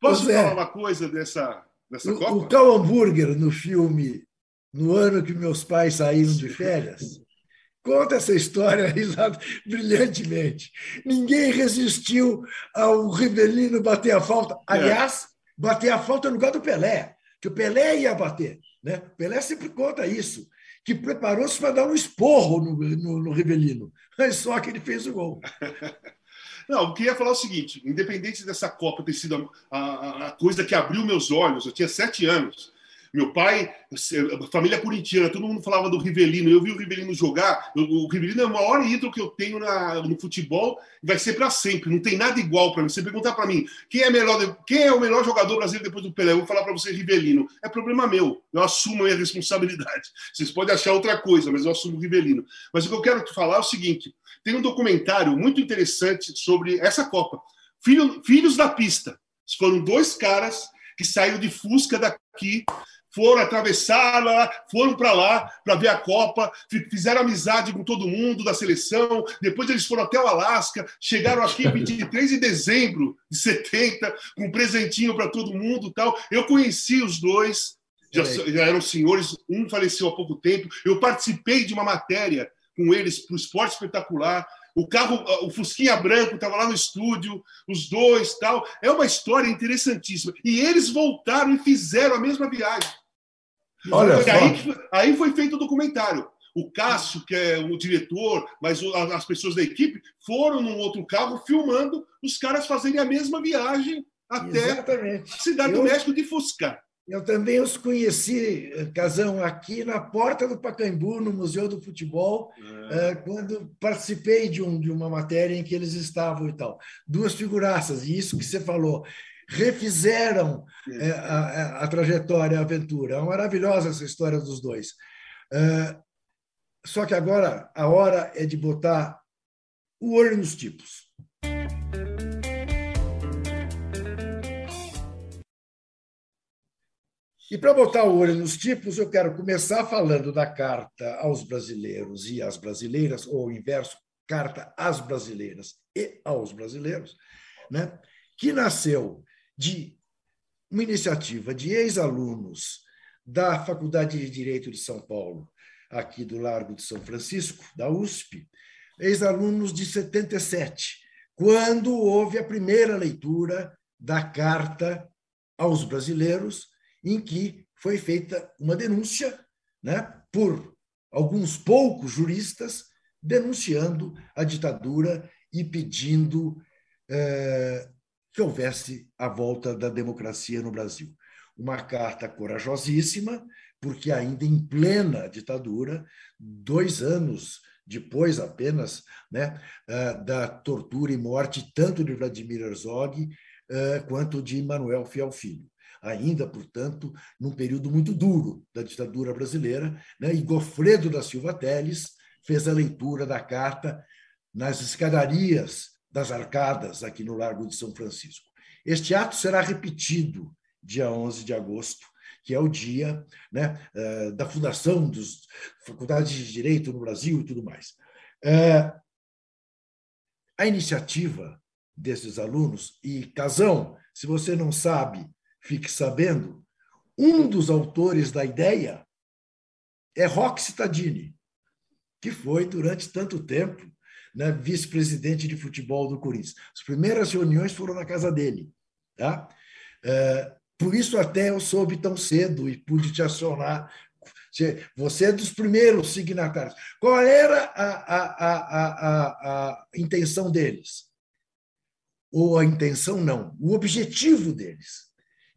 Posso falar uma coisa dessa, dessa o, Copa? O Cal Hamburger, no filme No Ano que Meus Pais Saíram de Férias, conta essa história brilhantemente. Ninguém resistiu ao Rivelino bater a falta. É. Aliás, bater a falta no lugar do Pelé, que o Pelé ia bater. Né? O Pelé sempre conta isso, que preparou-se para dar um esporro no, no, no Rivelino, mas só que ele fez o gol. Não, eu queria falar o seguinte: independente dessa Copa ter sido a, a, a coisa que abriu meus olhos, eu tinha sete anos Meu pai, família corintiana, todo mundo falava do Rivelino. Eu vi o Rivelino jogar. o Rivelino é o maior ídolo que eu tenho na, no futebol vai ser para sempre. Não tem nada igual para mim. Você perguntar para mim quem é, melhor, quem é o melhor jogador brasileiro depois do Pelé, eu vou falar para você Rivelino. É problema meu. Eu assumo a minha responsabilidade. Vocês podem achar outra coisa, mas eu assumo o Rivelino. Mas o que eu quero te falar é o seguinte: tem um documentário muito interessante sobre essa Copa. Filho, Filhos da Pista. Foram dois caras que saíram de Fusca daqui foram atravessar lá, foram para lá para ver a Copa, fizeram amizade com todo mundo da seleção. Depois eles foram até o Alasca, chegaram aqui em 23 de dezembro de 70, com um presentinho para todo mundo, tal. Eu conheci os dois, já, já eram senhores, um faleceu há pouco tempo. Eu participei de uma matéria com eles para o Esporte Espetacular. O carro, o Fusquinha Branco estava lá no estúdio, os dois tal. É uma história interessantíssima. E eles voltaram e fizeram a mesma viagem. Olha aí, aí foi feito o documentário. O Cássio, que é o diretor, mas as pessoas da equipe foram num outro carro filmando os caras fazerem a mesma viagem até Exatamente. a cidade eu, do México de Fusca. Eu também os conheci, Casão, aqui na porta do Pacaembu, no Museu do Futebol, é. quando participei de, um, de uma matéria em que eles estavam e tal. Duas figuraças, e isso que você falou refizeram é, a, a, trajetória, a aventura. É maravilhosa essa história dos dois. É, só que agora a hora é de botar o olho nos tipos. E para botar o olho nos tipos, eu quero começar falando da carta aos brasileiros e às brasileiras, ou o inverso, carta às brasileiras e aos brasileiros, né? que nasceu de uma iniciativa de ex-alunos da Faculdade de Direito de São Paulo, aqui do Largo de São Francisco, da USP, ex-alunos de 77, quando houve a primeira leitura da Carta aos Brasileiros, em que foi feita uma denúncia né, por alguns poucos juristas denunciando a ditadura e pedindo eh, que houvesse a volta da democracia no Brasil. Uma carta corajosíssima, porque ainda em plena ditadura, dois anos depois apenas né, ah, da tortura e morte tanto de Vladimir Herzog ah, quanto de Manuel Fiel Filho. Ainda, portanto, num período muito duro da ditadura brasileira, né, e Gofredo da Silva Teles fez a leitura da carta nas escadarias das Arcadas, aqui no Largo de São Francisco. Este ato será repetido dia 11 de agosto, que é o dia né, eh, da fundação das faculdades de direito no Brasil e tudo mais. Eh, a iniciativa desses alunos, e Casão, se você não sabe, fique sabendo, um dos autores da ideia é Roque Cittadini, que foi, durante tanto tempo, né, vice-presidente de futebol do Corinthians. As primeiras reuniões foram na casa dele. Tá? É, por isso até eu soube tão cedo e pude te acionar. Você é dos primeiros signatários. Qual era a, a, a, a, intenção deles? Ou a intenção não, o objetivo deles.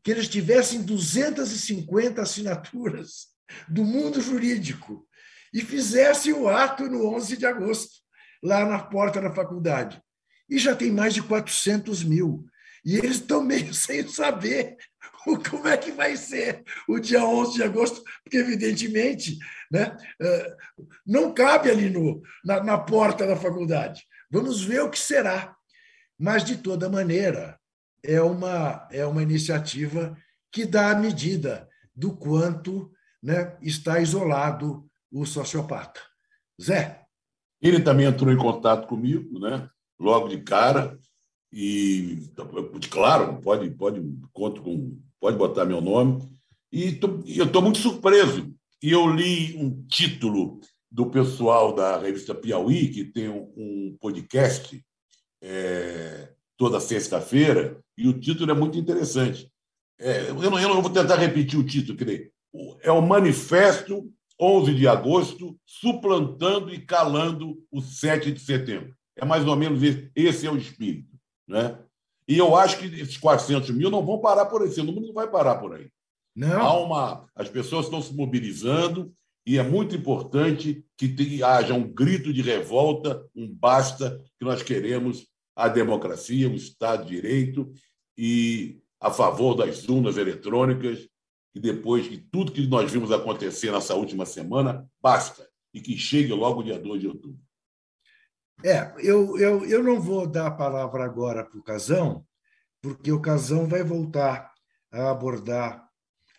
Que eles tivessem 250 assinaturas do mundo jurídico e fizessem o ato no 11 de agosto lá na porta da faculdade. E já tem mais de 400 mil. E eles estão meio sem saber como é que vai ser o dia 11 de agosto, porque, evidentemente, né, eh, não cabe ali no, na, na porta da faculdade. Vamos ver o que será. Mas, de toda maneira, é uma, é uma iniciativa que dá a medida do quanto né, está isolado o sociopata. Zé. Ele também entrou em contato comigo, né? logo de cara, e, claro, pode, pode, conto com, pode botar meu nome. E tô, eu estou muito surpreso. E eu li um título do pessoal da revista Piauí, que tem um, um podcast é, toda sexta-feira, e o título é muito interessante. É, eu, não, eu não vou tentar repetir o título, quer é o Manifesto 11 de agosto, suplantando e calando o 7 de setembro. É mais ou menos esse, esse é o espírito. Né? E eu acho que esses 400 mil não vão parar por aí, esse número não vai parar por aí. Não. Há uma, as pessoas estão se mobilizando e é muito importante que haja um grito de revolta, um basta, que nós queremos a democracia, o Estado de Direito e a favor das urnas eletrônicas. E depois de tudo que nós vimos acontecer nessa última semana, basta. E que chegue logo o dia 2 de outubro. É, eu, eu, eu não vou dar a palavra agora para o Casão, porque o Casão vai voltar a abordar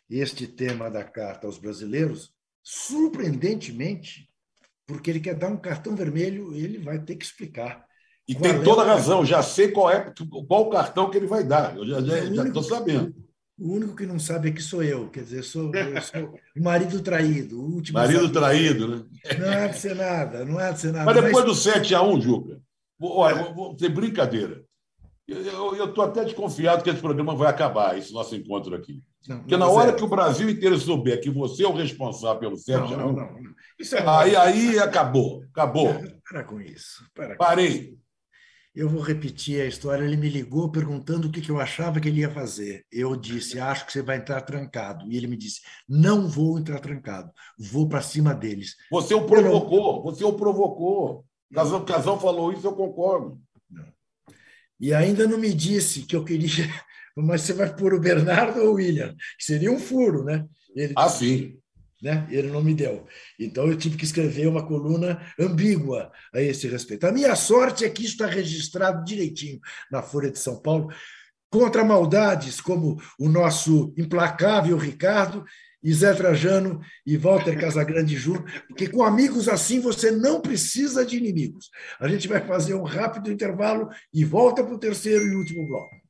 este tema da carta aos brasileiros, surpreendentemente, porque ele quer dar um cartão vermelho, ele vai ter que explicar. E tem toda a razão, já sei qual é qual o cartão que ele vai dar, eu já estou sabendo. O único que não sabe é que sou eu, quer dizer, sou, eu sou o marido traído. O último marido traído, né? Não há de ser nada, não há de ser nada. Mas depois mas... do 7 a 1 Juca, olha, vou ter brincadeira. Eu estou até desconfiado que esse programa vai acabar, esse nosso encontro aqui. Não, Porque na hora é. que o Brasil inteiro souber que você é o responsável pelo 7 não, a 1, não, não, é... aí, aí acabou, acabou. Para com isso. Para Parei. Com eu vou repetir a história. Ele me ligou perguntando o que eu achava que ele ia fazer. Eu disse: Acho que você vai entrar trancado. E ele me disse: Não vou entrar trancado, vou para cima deles. Você o provocou, você o provocou. Casão, Casão falou isso, eu concordo. E ainda não me disse que eu queria. Mas você vai pôr o Bernardo ou o William? Seria um furo, né? Ele ah, sim né? Ele não me deu. Então eu tive que escrever uma coluna ambígua a esse respeito. A minha sorte é que está registrado direitinho na Folha de São Paulo, contra maldades como o nosso implacável Ricardo e Zé Trajano e Walter Casagrande Júnior, porque com amigos assim você não precisa de inimigos. A gente vai fazer um rápido intervalo e volta para o terceiro e último bloco.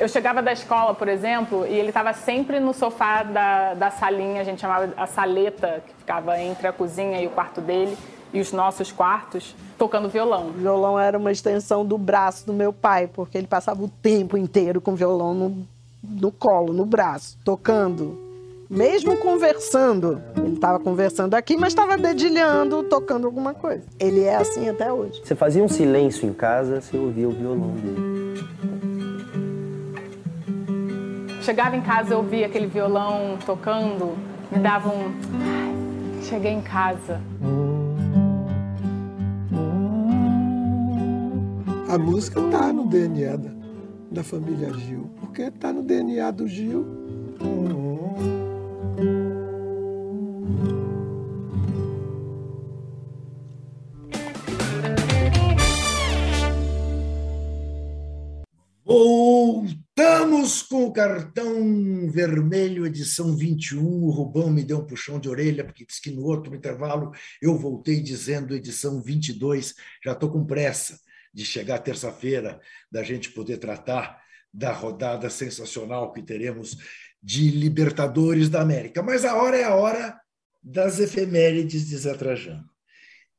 Eu chegava da escola, por exemplo, e ele estava sempre no sofá da, da salinha, a gente chamava a saleta, que ficava entre a cozinha e o quarto dele, e os nossos quartos, tocando violão. O violão era uma extensão do braço do meu pai, porque ele passava o tempo inteiro com o violão no, no colo, no braço, tocando. Mesmo conversando, ele estava conversando aqui, mas estava dedilhando, tocando alguma coisa. Ele é assim até hoje. Você fazia um silêncio em casa, você ouvia o violão dele. Chegava em casa, eu ouvia aquele violão tocando, me dava um. Ai, cheguei em casa. A música tá no DNA da, da família Gil, porque tá no DNA do Gil. Voltamos cartão vermelho, edição 21. O Rubão me deu um puxão de orelha, porque disse que no outro intervalo eu voltei dizendo edição 22. Já estou com pressa de chegar terça-feira, da gente poder tratar da rodada sensacional que teremos de Libertadores da América. Mas a hora é a hora das efemérides de Zé Trajano.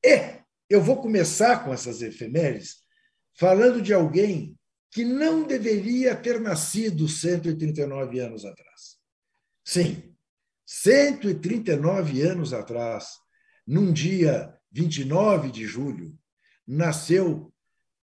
E eu vou começar com essas efemérides falando de alguém que não deveria ter nascido 139 anos atrás. Sim, 139 anos atrás, num dia 29 de julho, nasceu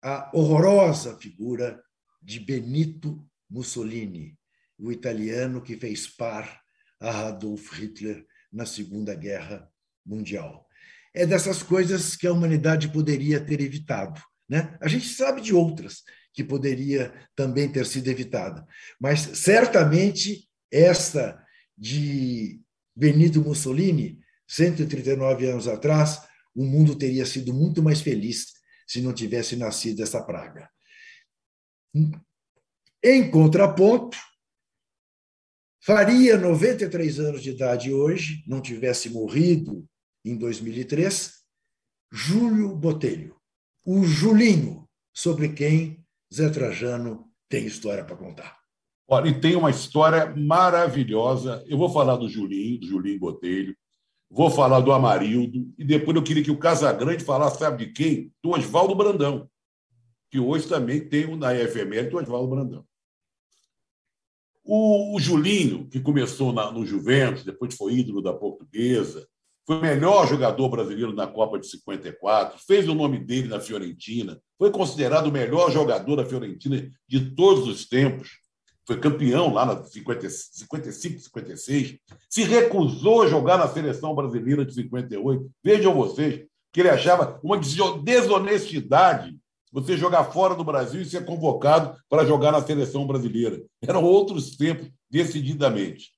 a horrorosa figura de Benito Mussolini, o italiano que fez par a Adolf Hitler na Segunda Guerra Mundial. É dessas coisas que a humanidade poderia ter evitado. Né? A gente sabe de outras que poderia também ter sido evitada. Mas certamente esta de Benito Mussolini, 139 anos atrás, o mundo teria sido muito mais feliz se não tivesse nascido essa praga. Em contraponto, faria 93 anos de idade hoje, não tivesse morrido em 2003, Júlio Botelho, o Julinho, sobre quem Zé Trajano tem história para contar. Olha, e tem uma história maravilhosa. Eu vou falar do Julinho, do Julinho Botelho, vou falar do Amarildo, e depois eu queria que o Casagrande falasse, sabe de quem? Do Oswaldo Brandão, que hoje também tem na EFML do Oswaldo Brandão. O, o, Julinho, que começou na, no Juventus, depois foi ídolo da portuguesa, foi o melhor jogador brasileiro na Copa de 54, fez o nome dele na Fiorentina, foi considerado o melhor jogador da Fiorentina de todos os tempos, foi campeão lá na 50, 55, 56, se recusou a jogar na seleção brasileira de 58. Vejam vocês que ele achava uma desonestidade você jogar fora do Brasil e ser convocado para jogar na seleção brasileira. Eram outros tempos, decididamente.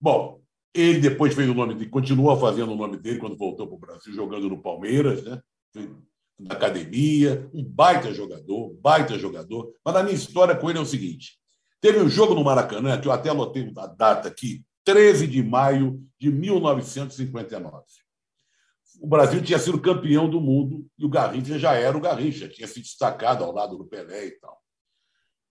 Bom, ele depois fez o nome dele, continuou fazendo o nome dele quando voltou para o Brasil, jogando no Palmeiras, né? na academia, um baita jogador, baita jogador. Mas a minha história com ele é o seguinte: teve um jogo no Maracanã, que eu até anotei a data aqui, 13 de maio de 1959 o Brasil tinha sido campeão do mundo e o Garrincha já era o Garrincha, tinha se destacado ao lado do Pelé e tal.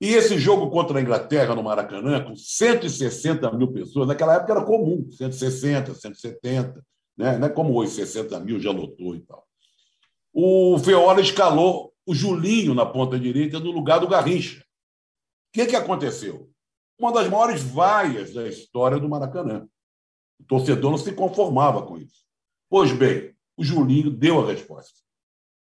E esse jogo contra a Inglaterra no Maracanã, com 160 mil pessoas, naquela época era comum, 160, 170, né? não é como hoje, 60 mil já lotou e tal. O Feola escalou o Julinho na ponta direita no lugar do Garrincha. O que, que aconteceu? Uma das maiores vaias da história do Maracanã. O torcedor não se conformava com isso. Pois bem, o Julinho deu a resposta.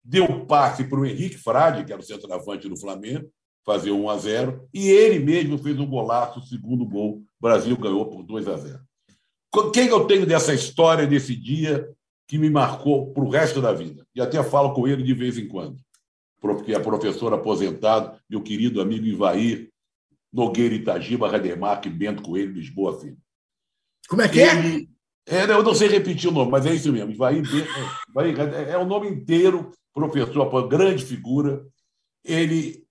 Deu passe para o Henrique Frade, que era o centroavante do Flamengo, fazer 1 a 0 e ele mesmo fez um golaço, o segundo gol. O Brasil ganhou por 2 a 0 Quem eu tenho dessa história, desse dia, que me marcou para o resto da vida? E até falo com ele de vez em quando, porque é professor aposentado, meu querido amigo Ivair Nogueira Itagiba, Rademacher, Bento Coelho, Lisboa Filho. Como é que é? É, eu não sei repetir o nome, mas é isso mesmo. Vai, vai, é o nome inteiro, professor, grande figura. Ele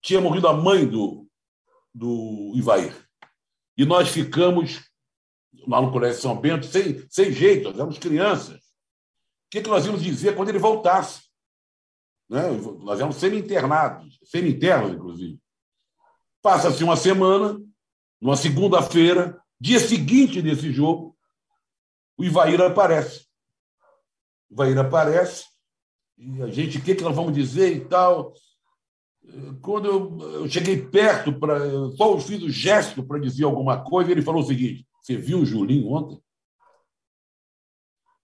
tinha morrido a mãe do, do Ivair. E nós ficamos lá no Colégio São Bento sem, sem jeito, nós éramos crianças. O que, que nós íamos dizer quando ele voltasse? Né? Nós éramos semi-internados, semi-internos, inclusive. Passa-se uma semana, numa segunda-feira, dia seguinte desse jogo, o Ivair aparece. O Ivair aparece, e a gente, o que, que nós vamos dizer e tal. Quando eu, eu cheguei perto, para só fiz o gesto para dizer alguma coisa, ele falou o seguinte: Você viu o Julinho ontem?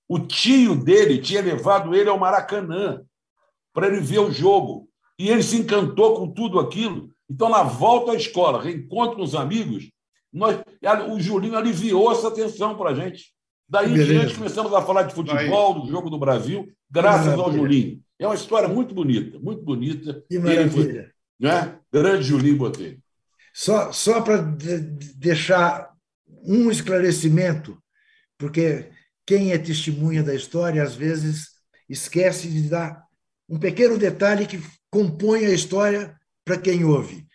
O tio dele tinha levado ele ao Maracanã para ele ver o jogo. E ele se encantou com tudo aquilo. Então, na volta à escola, reencontro com os amigos, nós, o Julinho aliviou essa tensão para a gente. Daí em diante começamos a falar de futebol, do jogo do Brasil, graças ao Julinho. É uma história muito bonita, muito bonita. Que maravilha. Foi, né? Grande Julinho Botelho. Só, só para deixar um esclarecimento, porque quem é testemunha da história, às vezes, esquece de dar um pequeno detalhe que compõe a história para quem ouve.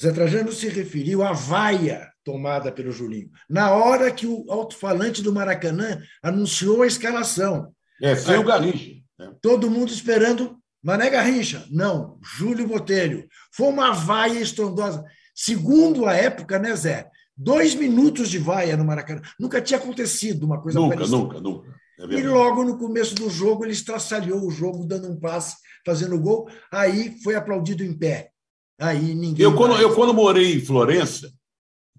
Zé Trajano se referiu à vaia tomada pelo Julinho. Na hora que o alto-falante do Maracanã anunciou a escalação. É, sem o Garrincha. Né? Todo mundo esperando Mané Garrincha. Não, Júlio Botelho. Foi uma vaia estrondosa. Segundo a época, né, Zé? Dois minutos de vaia no Maracanã. Nunca tinha acontecido uma coisa nunca, parecida. Nunca, nunca, é e logo no começo do jogo, ele estraçalhou o jogo, dando um passe, fazendo gol. Aí foi aplaudido em pé. Aí ninguém. Eu, quando, eu, quando morei em Florença,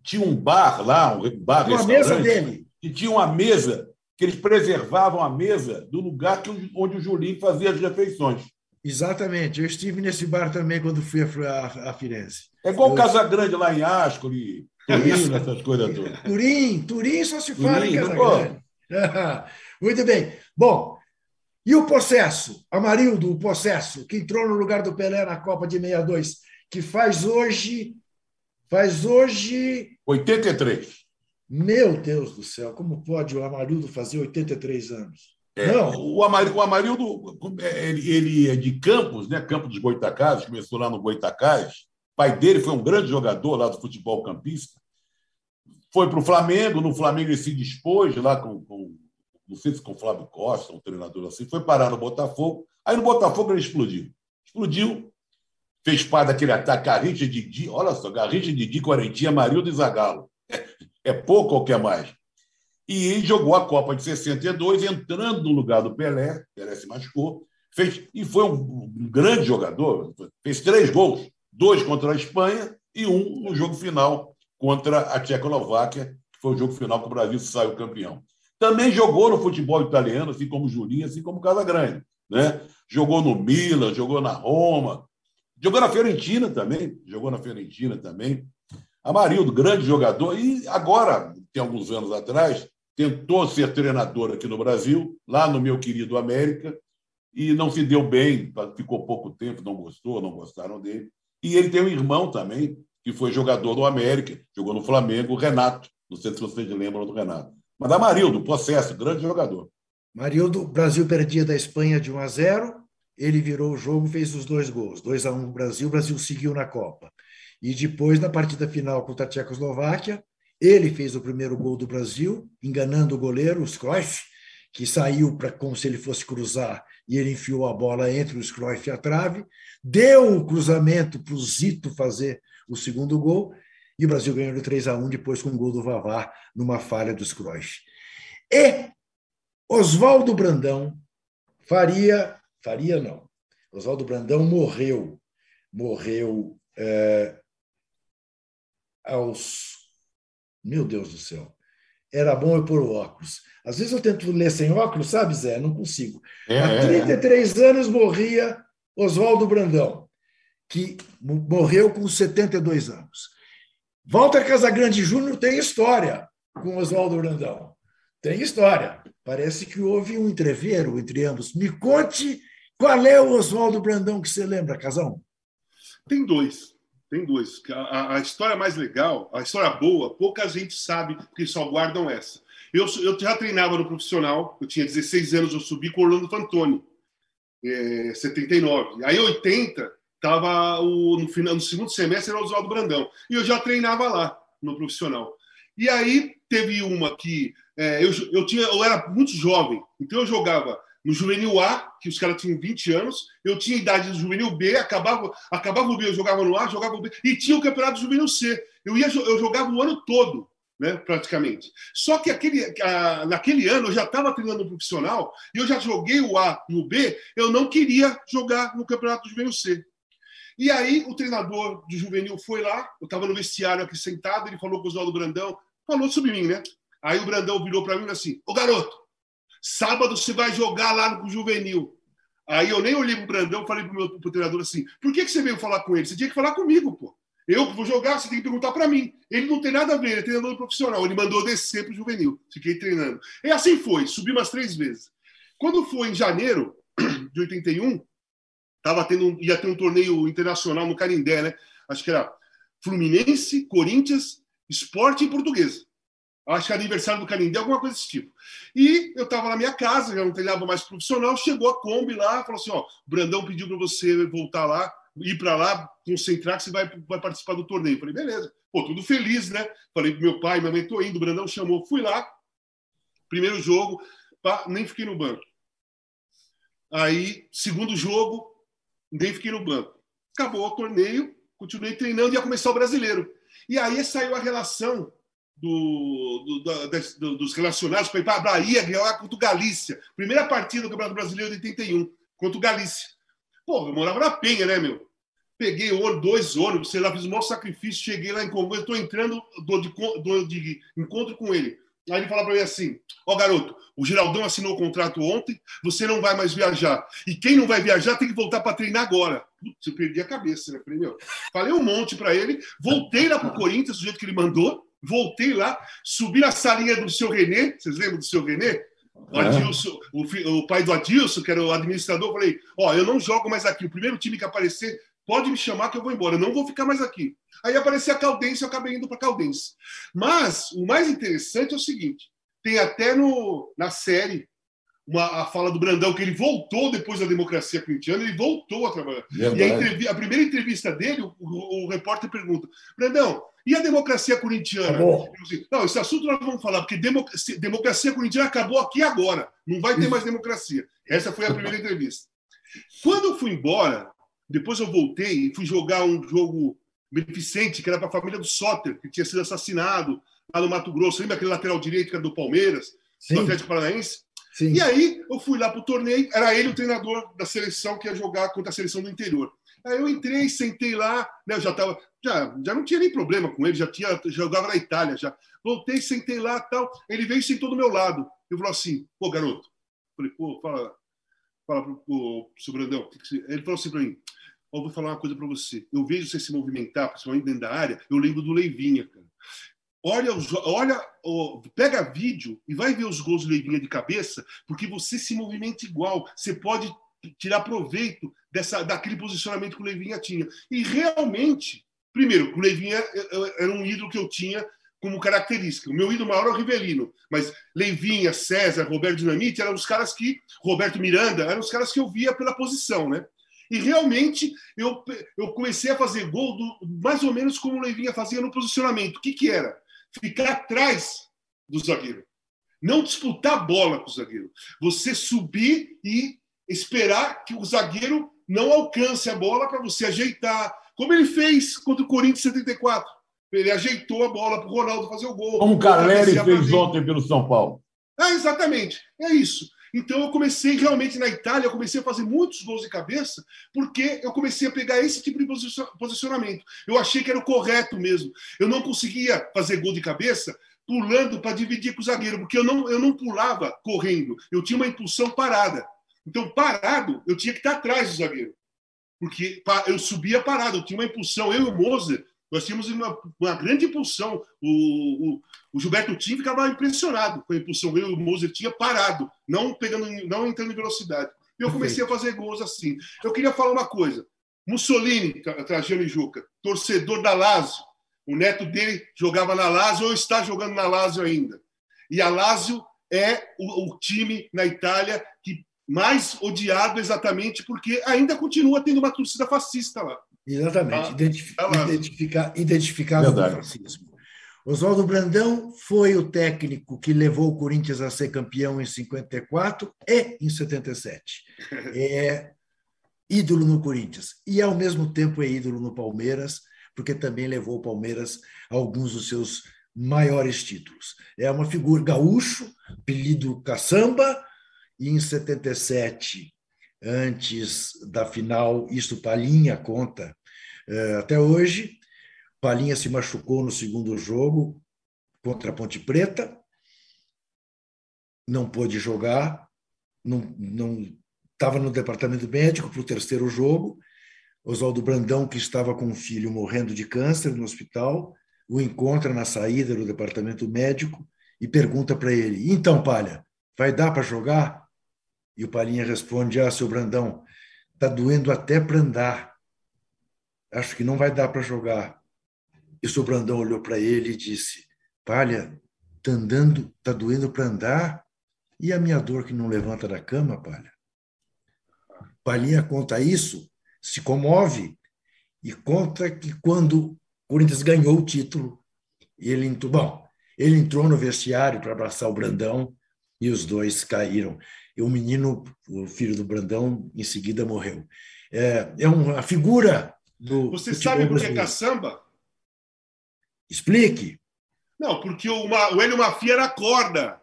tinha um bar lá, um bar Uma mesa dele. E tinha uma mesa que eles preservavam a mesa do lugar que, onde o Julinho fazia as refeições. Exatamente. Eu estive nesse bar também quando fui a, a Firenze. É igual eu... Casa Grande lá em Ascoli, Turim, essas coisas todas. Turim, Turim só se fala Turim, em Casa Grande. Muito bem. Bom, e o Possesso? Amarildo, o Possesso, que entrou no lugar do Pelé na Copa de 62, que faz hoje Faz hoje. 83. Meu Deus do céu, como pode o Amarildo fazer 83 anos? É, Não. O, Amarildo, o Amarildo ele, ele, é de Campos, né? Campos dos Goitacás, começou lá no Goitacás. O pai dele foi um grande jogador lá do futebol campista. Foi para o Flamengo, no Flamengo ele se dispôs lá com, com não sei se com o Flávio Costa, um treinador assim, foi parar no Botafogo. Aí no Botafogo ele explodiu. Explodiu, fez parte daquele ataque Garrincha, Didi, olha só, Garrincha, Didi, Quarentinha, Marildo e Zagallo. É, pouco ou quer mais? E jogou a Copa de 62, entrando no lugar do Pelé, Pelé se machucou, fez, e foi um, grande jogador, fez três gols, dois contra a Espanha e um no jogo final contra a Tchecoslováquia, que foi o jogo final que o Brasil saiu campeão. Também jogou no futebol italiano, assim como Julinho, assim como Casagrande. Né? Jogou no Milan, jogou na Roma, jogou na Fiorentina também, jogou na Fiorentina também. Amarildo, grande jogador, e agora, tem alguns anos atrás, tentou ser treinador aqui no Brasil, lá no meu querido América, e não se deu bem, ficou pouco tempo, não gostou, não gostaram dele. E ele tem um irmão também, que foi jogador do América, jogou no Flamengo, o Renato. Não sei se vocês lembram do Renato. Mas Amarildo, processo, grande jogador. Marildo, Brasil perdia da Espanha de 1 a 0, ele virou o jogo, fez os dois gols, 2 a 1 no Brasil, o Brasil seguiu na Copa. E depois, na partida final contra a Tchecoslováquia, ele fez o primeiro gol do Brasil, enganando o goleiro, o Cruyff, que saiu para como se ele fosse cruzar e ele enfiou a bola entre o Cruyff e a trave, deu o cruzamento para o Zito fazer o segundo gol e o Brasil ganhou de 3 a 1 depois com o gol do Vavá numa falha dos Cruyff. E Oswaldo Brandão faria, faria não, Oswaldo Brandão morreu, morreu é, aos, meu Deus do céu, era bom eu pôr o óculos. Às vezes eu tento ler sem óculos, sabe, Zé? Não consigo. É, Há 33 é. anos morria Oswaldo Brandão, que morreu com 72 anos. Walter Casagrande Júnior tem história com Oswaldo Brandão. Tem história. Parece que houve um entreveiro entre ambos. Me conte qual é o Oswaldo Brandão que você lembra, Casão? Tem dois. Tem dois. A, a, história mais legal, a história boa, pouca gente sabe, porque só guardam essa. Eu, eu já treinava no profissional, eu tinha 16 anos, eu subi com o Orlando Fantoni, é, 79. Aí, 80, estava no, final, no segundo semestre, era o Oswaldo Brandão. E eu já treinava lá, no profissional. E aí, teve uma que é, eu, eu, tinha, eu era muito jovem, então eu jogava no juvenil A, que os caras tinham 20 anos, eu tinha idade do juvenil B, acabava, acabava o B, eu jogava no A, jogava o B, e tinha o campeonato juvenil C. Eu, ia, eu jogava o ano todo, né, praticamente. Só que aquele, a, naquele ano eu já estava treinando profissional, e eu já joguei o A e o B, eu não queria jogar no campeonato juvenil C. E aí o treinador do juvenil foi lá, eu estava no vestiário aqui sentado, ele falou com o Oswaldo Brandão, falou sobre mim, né? Aí o Brandão virou para mim assim: Ô garoto, sábado você vai jogar lá no juvenil. Aí eu nem olhei pro Brandão falei pro meu pro treinador assim: por que, que você veio falar com ele? Você tinha que falar comigo, pô. Eu vou jogar, você tem que perguntar para mim. Ele não tem nada a ver, ele é treinador profissional. Ele mandou descer pro juvenil. Fiquei treinando. E assim foi, subi umas três vezes. Quando foi em janeiro de 81, tava tendo, ia ter um torneio internacional no Canindé, né? Acho que era Fluminense, Corinthians, Esporte e Portuguesa acho que aniversário do Canindé, alguma coisa desse tipo. E eu estava na minha casa, já não treinava mais profissional, chegou a Kombi lá, falou assim, ó, Brandão pediu para você voltar lá, ir para lá, concentrar que você vai, vai participar do torneio. Falei, beleza. Pô, tudo feliz, né? Falei pro meu pai, minha mãe, tô indo, o Brandão chamou, fui lá, primeiro jogo, pá, nem fiquei no banco. Aí, segundo jogo, nem fiquei no banco. Acabou o torneio, continuei treinando e ia começar o brasileiro. E aí saiu a relação do, do, do, dos relacionados para ir para a Bahia ganhar contra o Galícia. Primeira partida do Campeonato Brasileiro de 81, contra o Galícia. Pô, eu morava na Penha, né, meu? Peguei dois ônibus, sei lá, fiz um maior sacrifício, cheguei lá em Congonhas, estou entrando, dou de, de encontro com ele. Aí ele fala para mim assim: Ó, oh, garoto, o Geraldão assinou o contrato ontem, você não vai mais viajar. E quem não vai viajar tem que voltar para treinar agora. Putz, eu perdi a cabeça, né? Falei, meu, falei um monte para ele, voltei lá pro Corinthians, do jeito que ele mandou, voltei lá, subi na salinha do seu Renê, vocês lembram do seu Renê? O, é. Adilson, o, o, pai do Adilson, que era o administrador, falei: Ó, eu não jogo mais aqui. O primeiro time que aparecer, pode me chamar que eu vou embora. Eu não vou ficar mais aqui. Aí apareceu a Caldense, eu acabei indo para Caldense. Mas o mais interessante é o seguinte: tem até no, na série uma, a fala do Brandão, que ele voltou depois da democracia corintiana, ele voltou a trabalhar. Verdade. E a, a, primeira entrevista dele, o, o, o repórter pergunta: Brandão, e a democracia corintiana? Não, esse assunto nós vamos falar, porque democracia, corintiana acabou aqui agora. Não vai ter mais democracia. Essa foi a primeira entrevista. Quando eu fui embora, depois eu voltei e fui jogar um jogo beneficente, que era para a família do Soter, que tinha sido assassinado lá no Mato Grosso. Lembra aquele lateral direito que era do Palmeiras, Sim. do Atlético Paranaense? Sim. E aí eu fui lá para o torneio, era ele o treinador da seleção que ia jogar contra a seleção do interior. Aí eu entrei, sentei lá, né, eu já tava, já, já não tinha nem problema com ele, já tinha jogava na Itália já. Voltei, sentei lá, tal. Ele veio e sentou do meu lado. Eu falou assim, pô, garoto. Falei, pô, fala, fala pro, pro, pro Brandão. Ele falou assim para mim, ó, vou falar uma coisa para você. Eu vejo você se movimentar, principalmente dentro da área, eu lembro do Leivinha, cara. Olha, os, olha pega vídeo e vai ver os gols do Leivinha de cabeça, porque você se movimenta igual. Você pode tirar proveito dessa, daquele posicionamento que o Leivinha tinha. E realmente, primeiro, o Leivinha era um ídolo que eu tinha como característica. O meu ídolo maior é o Rivelino, mas Leivinha, César, Roberto Dinamite eram os caras que. Roberto Miranda eram os caras que eu via pela posição, né? E realmente eu, eu comecei a fazer gol do, mais ou menos como o Leivinha fazia no posicionamento. O que, que era? Ficar atrás do zagueiro. Não disputar a bola com o zagueiro. Você subir e esperar que o zagueiro não alcance a bola para você ajeitar. Como ele fez contra o Corinthians 74. Ele ajeitou a bola para o Ronaldo fazer o gol. Como o Caleri fez ontem pelo São Paulo. É, exatamente. É isso. Então eu comecei realmente na Itália, eu comecei a fazer muitos gols de cabeça, porque eu comecei a pegar esse tipo de posicionamento. Eu achei que era o correto mesmo. Eu não conseguia fazer gol de cabeça pulando para dividir com o zagueiro, porque eu não, eu não pulava correndo, eu tinha uma impulsão parada. Então, parado, eu tinha que estar atrás do zagueiro. Porque eu subia parado, eu tinha uma impulsão. Eu e o Moser, nós tínhamos uma, uma grande impulsão. O, o, o Gilberto Tim ficava impressionado com a impulsão. Eu e o Moser tinha parado, não pegando, não entrando em velocidade. E eu comecei a fazer gols assim. Eu queria falar uma coisa. Mussolini, Trajano e Juca, torcedor da Lazio. O neto dele jogava na Lazio ou está jogando na Lazio ainda. E a Lazio é o, o time na Itália que mais odiado exatamente porque ainda continua tendo uma torcida fascista lá. Exatamente, Identif tá identificar, identificado com o fascismo. Oswaldo Brandão foi o técnico que levou o Corinthians a ser campeão em 54 e em 77. É ídolo no Corinthians e, ao mesmo tempo, é ídolo no Palmeiras, porque também levou o Palmeiras a alguns dos seus maiores títulos. É uma figura gaúcho, apelido caçamba, e em 77, antes da final, isto Palinha conta eh, até hoje, Palinha se machucou no segundo jogo contra a Ponte Preta, não pôde jogar, não estava no departamento médico para o terceiro jogo. Oswaldo Brandão, que estava com um filho morrendo de câncer no hospital, o encontra na saída do departamento médico e pergunta para ele: Então, Palha, vai dar para jogar? E o Palinha responde: Ah, seu Brandão, está doendo até para andar. Acho que não vai dar para jogar. E o seu Brandão olhou para ele e disse: Palha, está andando, está doendo para andar? E a minha dor que não levanta da cama, Palha? Palinha conta isso, se comove e conta que quando Corinthians ganhou o título, ele entrou, bom, ele entrou no vestiário para abraçar o Brandão e os dois caíram. E o menino, o filho do Brandão, em seguida morreu. É, é uma figura do. Você sabe por que é caçamba? Explique. Não, porque o, o Hélio Mafia era corda.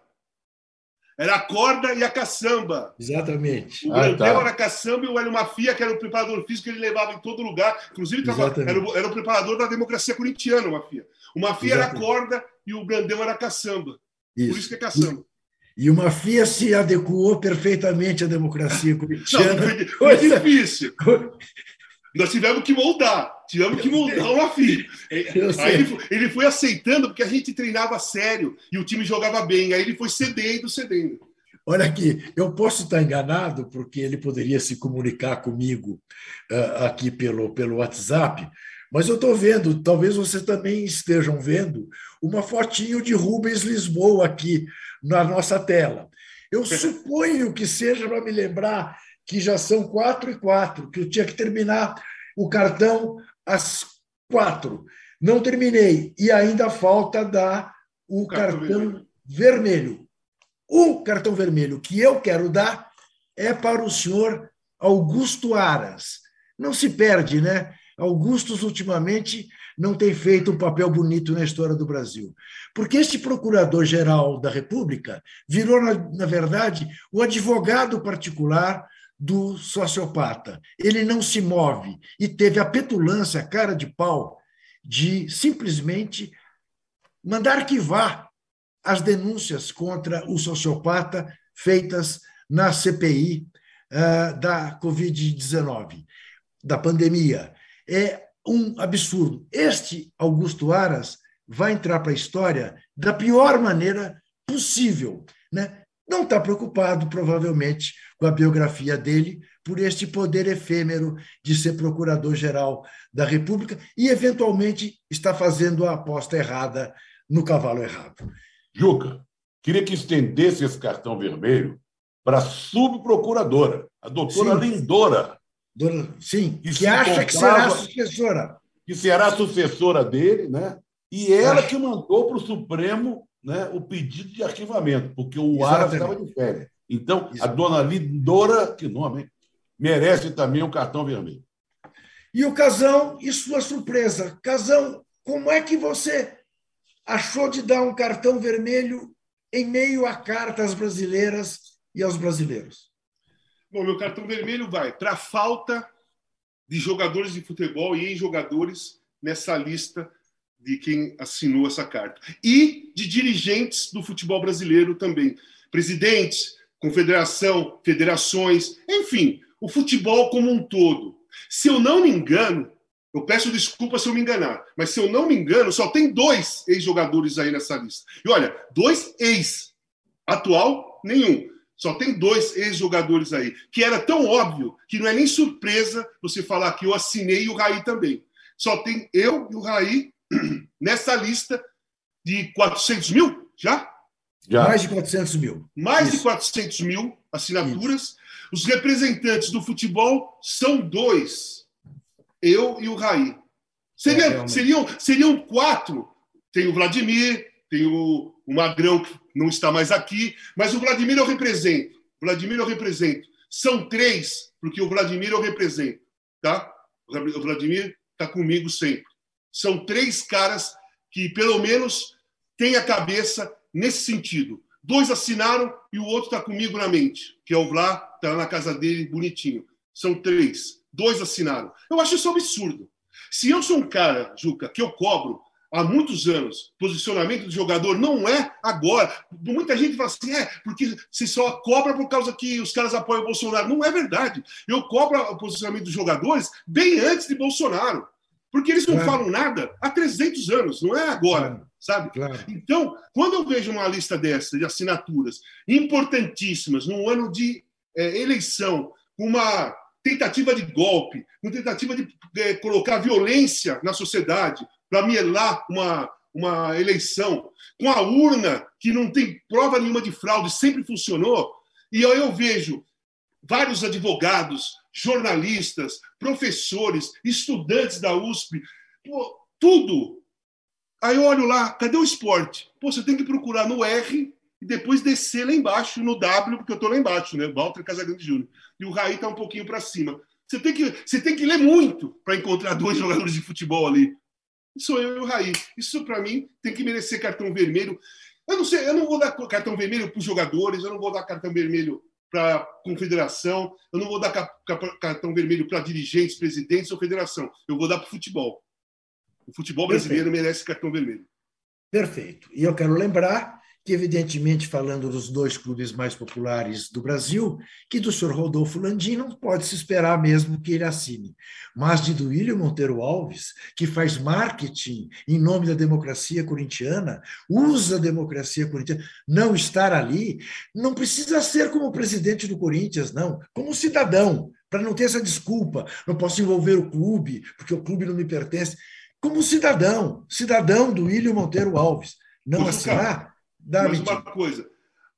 Era a corda e a caçamba. Exatamente. O Brandão ah, tá. era a caçamba e o Hélio Mafia, que era o preparador físico, ele levava em todo lugar. Inclusive, era o, era o preparador da democracia corintiana, o Mafia. O Mafia Exatamente. era a corda e o Brandão era a caçamba. Isso. Por isso que é caçamba. E o Mafia se adequou perfeitamente à democracia corintiana. Não, foi, difícil. Nós tivemos que moldar, tivemos que moldar o Mafia. Aí ele foi, ele foi aceitando, porque a gente treinava sério e o time jogava bem. Aí ele foi cedendo, cedendo. Olha aqui, eu posso estar enganado, porque ele poderia se comunicar comigo uh, aqui pelo, pelo WhatsApp, mas eu estou vendo, talvez vocês também estejam vendo, uma fotinho de Rubens Lisboa aqui na nossa tela. Eu suponho que seja para me lembrar que já são quatro e quatro, que eu tinha que terminar o cartão às quatro. Não terminei e ainda falta dar o cartão, cartão vermelho. O cartão vermelho que eu quero dar é para o senhor Augusto Aras. Não se perde, né? Augustus, ultimamente, não tem feito um papel bonito na história do Brasil. Porque este procurador-geral da República virou, na, na verdade, o advogado particular do sociopata. Ele não se move e teve a petulância, a cara de pau, de simplesmente mandar arquivar as denúncias contra o sociopata feitas na CPI uh, da Covid-19, da pandemia. É um absurdo. Este Augusto Aras vai entrar para a história da pior maneira possível. Né? Não está preocupado, provavelmente, com a biografia dele, por este poder efêmero de ser procurador-geral da República e, eventualmente, está fazendo a aposta errada no cavalo errado. Juca, queria que estendesse esse cartão vermelho para a subprocuradora, a doutora Sim. Lindora. Sim, que, que acha que será sucessora. Que será sucessora dele, né? E ela que mandou para o Supremo né, o pedido de arquivamento, porque o Aras estava de férias. Então, Exatamente. a dona Lindora, que nome, hein? merece também um cartão vermelho. E o Casão, e sua surpresa. Casão, como é que você achou de dar um cartão vermelho em meio a cartas brasileiras e aos brasileiros? Bom, meu cartão vermelho vai para a falta de jogadores de futebol e ex-jogadores nessa lista de quem assinou essa carta. E de dirigentes do futebol brasileiro também. Presidentes, confederação, federações, enfim, o futebol como um todo. Se eu não me engano, eu peço desculpa se eu me enganar, mas se eu não me engano, só tem dois ex-jogadores aí nessa lista. E olha, dois ex. Atual, nenhum. Só tem dois ex-jogadores aí, que era tão óbvio que não é nem surpresa você falar que eu assinei e o Raí também. Só tem eu e o Raí nessa lista de 400 mil já? já. Mais de 400 mil. Mais Isso. de 400 mil assinaturas. Isso. Os representantes do futebol são dois. Eu e o Raí. Seria, é, seriam, seriam quatro. Tem o Vladimir, tem o, o Magrão, que não está mais aqui, mas o Vladimir eu represento. Vladimir eu represento. São três, porque o Vladimir eu represento. Tá? O Vladimir está comigo sempre. São três caras que, pelo menos, têm a cabeça nesse sentido. Dois assinaram e o outro está comigo na mente, que é o Vlá, está na casa dele, bonitinho. São três. Dois assinaram. Eu acho isso um absurdo. Se eu sou um cara, Juca, que eu cobro há muitos anos, posicionamento do jogador não é agora. Muita gente fala assim, é, porque se só cobra por causa que os caras apoiam o Bolsonaro. Não é verdade. Eu cobro o posicionamento dos jogadores bem antes de Bolsonaro. Porque eles não claro. falam nada há 300 anos, não é agora, claro. sabe? Claro. Então, quando eu vejo uma lista dessa de assinaturas importantíssimas num ano de é, eleição, uma tentativa de golpe, uma tentativa de é, colocar violência na sociedade para mielar uma, uma eleição, com a urna que não tem prova nenhuma de fraude, sempre funcionou, e aí eu vejo vários advogados, jornalistas, professores, estudantes da USP, pô, tudo. Aí eu olho lá, cadê o esporte? Pô, você tem que procurar no R e depois descer lá embaixo, no W, porque eu estou lá embaixo, né? Walter Casagrande Júnior. E o Raí está um pouquinho para cima. Você tem, que, você tem que ler muito para encontrar dois jogadores de futebol ali. Sou eu e o Raí. Isso, para mim, tem que merecer cartão vermelho. Eu não sei, eu não vou dar cartão vermelho para os jogadores, eu não vou dar cartão vermelho para a confederação, eu não vou dar cartão vermelho para dirigentes, presidentes ou federação, eu vou dar para o futebol. O futebol brasileiro Perfeito. merece cartão vermelho. Perfeito. E eu quero lembrar que, evidentemente, falando dos dois clubes mais populares do Brasil, que do senhor Rodolfo Landim não pode se esperar mesmo que ele assine. Mas de do William Monteiro Alves, que faz marketing em nome da democracia corintiana, usa a democracia corintiana, não estar ali, não precisa ser como presidente do Corinthians, não, como cidadão, para não ter essa desculpa, não posso envolver o clube, porque o clube não me pertence. Como cidadão, cidadão do William Monteiro Alves, não assinar Dá Mas uma coisa,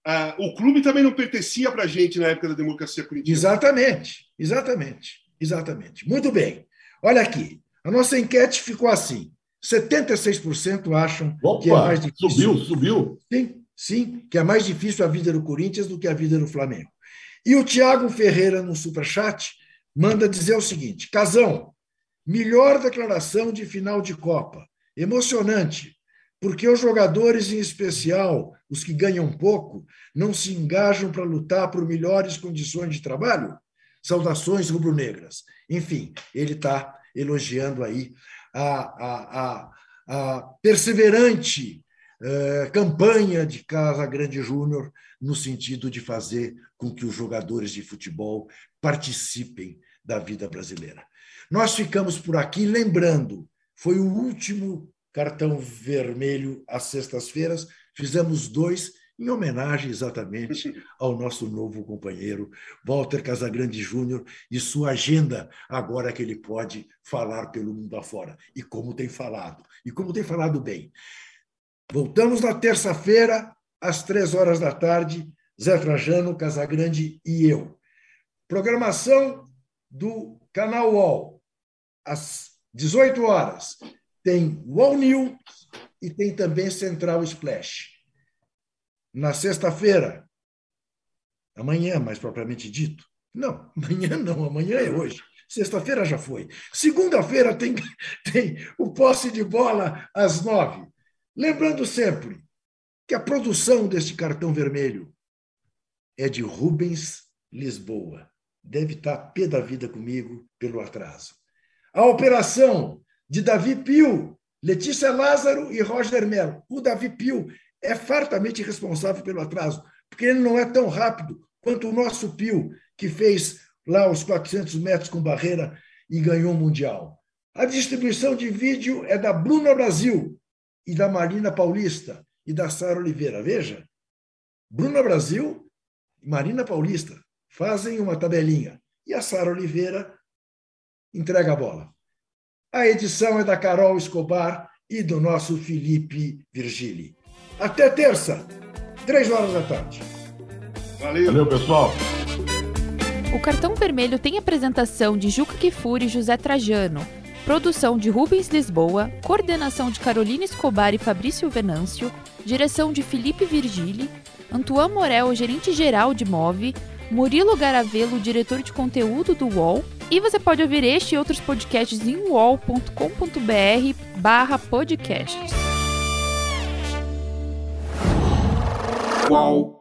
uh, o clube também não pertencia para a gente na época da democracia corintiana. Exatamente, exatamente, exatamente. Muito bem. Olha aqui, a nossa enquete ficou assim: 76% acham Opa, que é mais difícil. Subiu, subiu. Sim, sim, que é mais difícil a vida do Corinthians do que a vida do Flamengo. E o Tiago Ferreira, no Superchat, manda dizer o seguinte: Casão, melhor declaração de final de Copa. Emocionante porque os jogadores, em especial os que ganham pouco, não se engajam para lutar por melhores condições de trabalho? Saudações rubro-negras. Enfim, ele está elogiando aí a, a, a, a perseverante eh, campanha de Casa Grande Júnior no sentido de fazer com que os jogadores de futebol participem da vida brasileira. Nós ficamos por aqui lembrando, foi o último cartão vermelho às sextas-feiras, fizemos dois em homenagem exatamente ao nosso novo companheiro Walter Casagrande Júnior e sua agenda agora que ele pode falar pelo mundo afora e como tem falado e como tem falado bem. Voltamos na terça-feira às três horas da tarde, Zé Trajano, Casagrande e eu. Programação do canal UOL às 18 horas tem UOL News e tem também Central Splash na sexta-feira, amanhã, mais propriamente dito. Não, amanhã não, amanhã é hoje. Sexta-feira já foi. Segunda-feira tem, tem o posse de bola às nove. Lembrando sempre que a produção deste cartão vermelho é de Rubens Lisboa. Deve estar pé da vida comigo pelo atraso. A operação de Davi Pio, Letícia Lázaro e Roger Melo. O Davi Pio é fartamente responsável pelo atraso, porque ele não é tão rápido quanto o nosso Pio, que fez lá os 400 metros com barreira e ganhou o Mundial. A distribuição de vídeo é da Bruna Brasil e da Marina Paulista e da Sara Oliveira. Veja, Bruna Brasil e Marina Paulista fazem uma tabelinha e a Sara Oliveira entrega a bola. A edição é da Carol Escobar e do nosso Felipe Virgili. Até terça, três horas da tarde. Valeu. Valeu, pessoal. O cartão vermelho tem apresentação de Juca Kifuri e José Trajano, produção de Rubens Lisboa, coordenação de Carolina Escobar e Fabrício Venâncio, direção de Felipe Virgili, Antoine Morel, gerente geral de Move, Murilo Garavelo, diretor de conteúdo do UOL, e você pode ouvir este e outros podcasts em uol.com.br barra podcasts. Qual?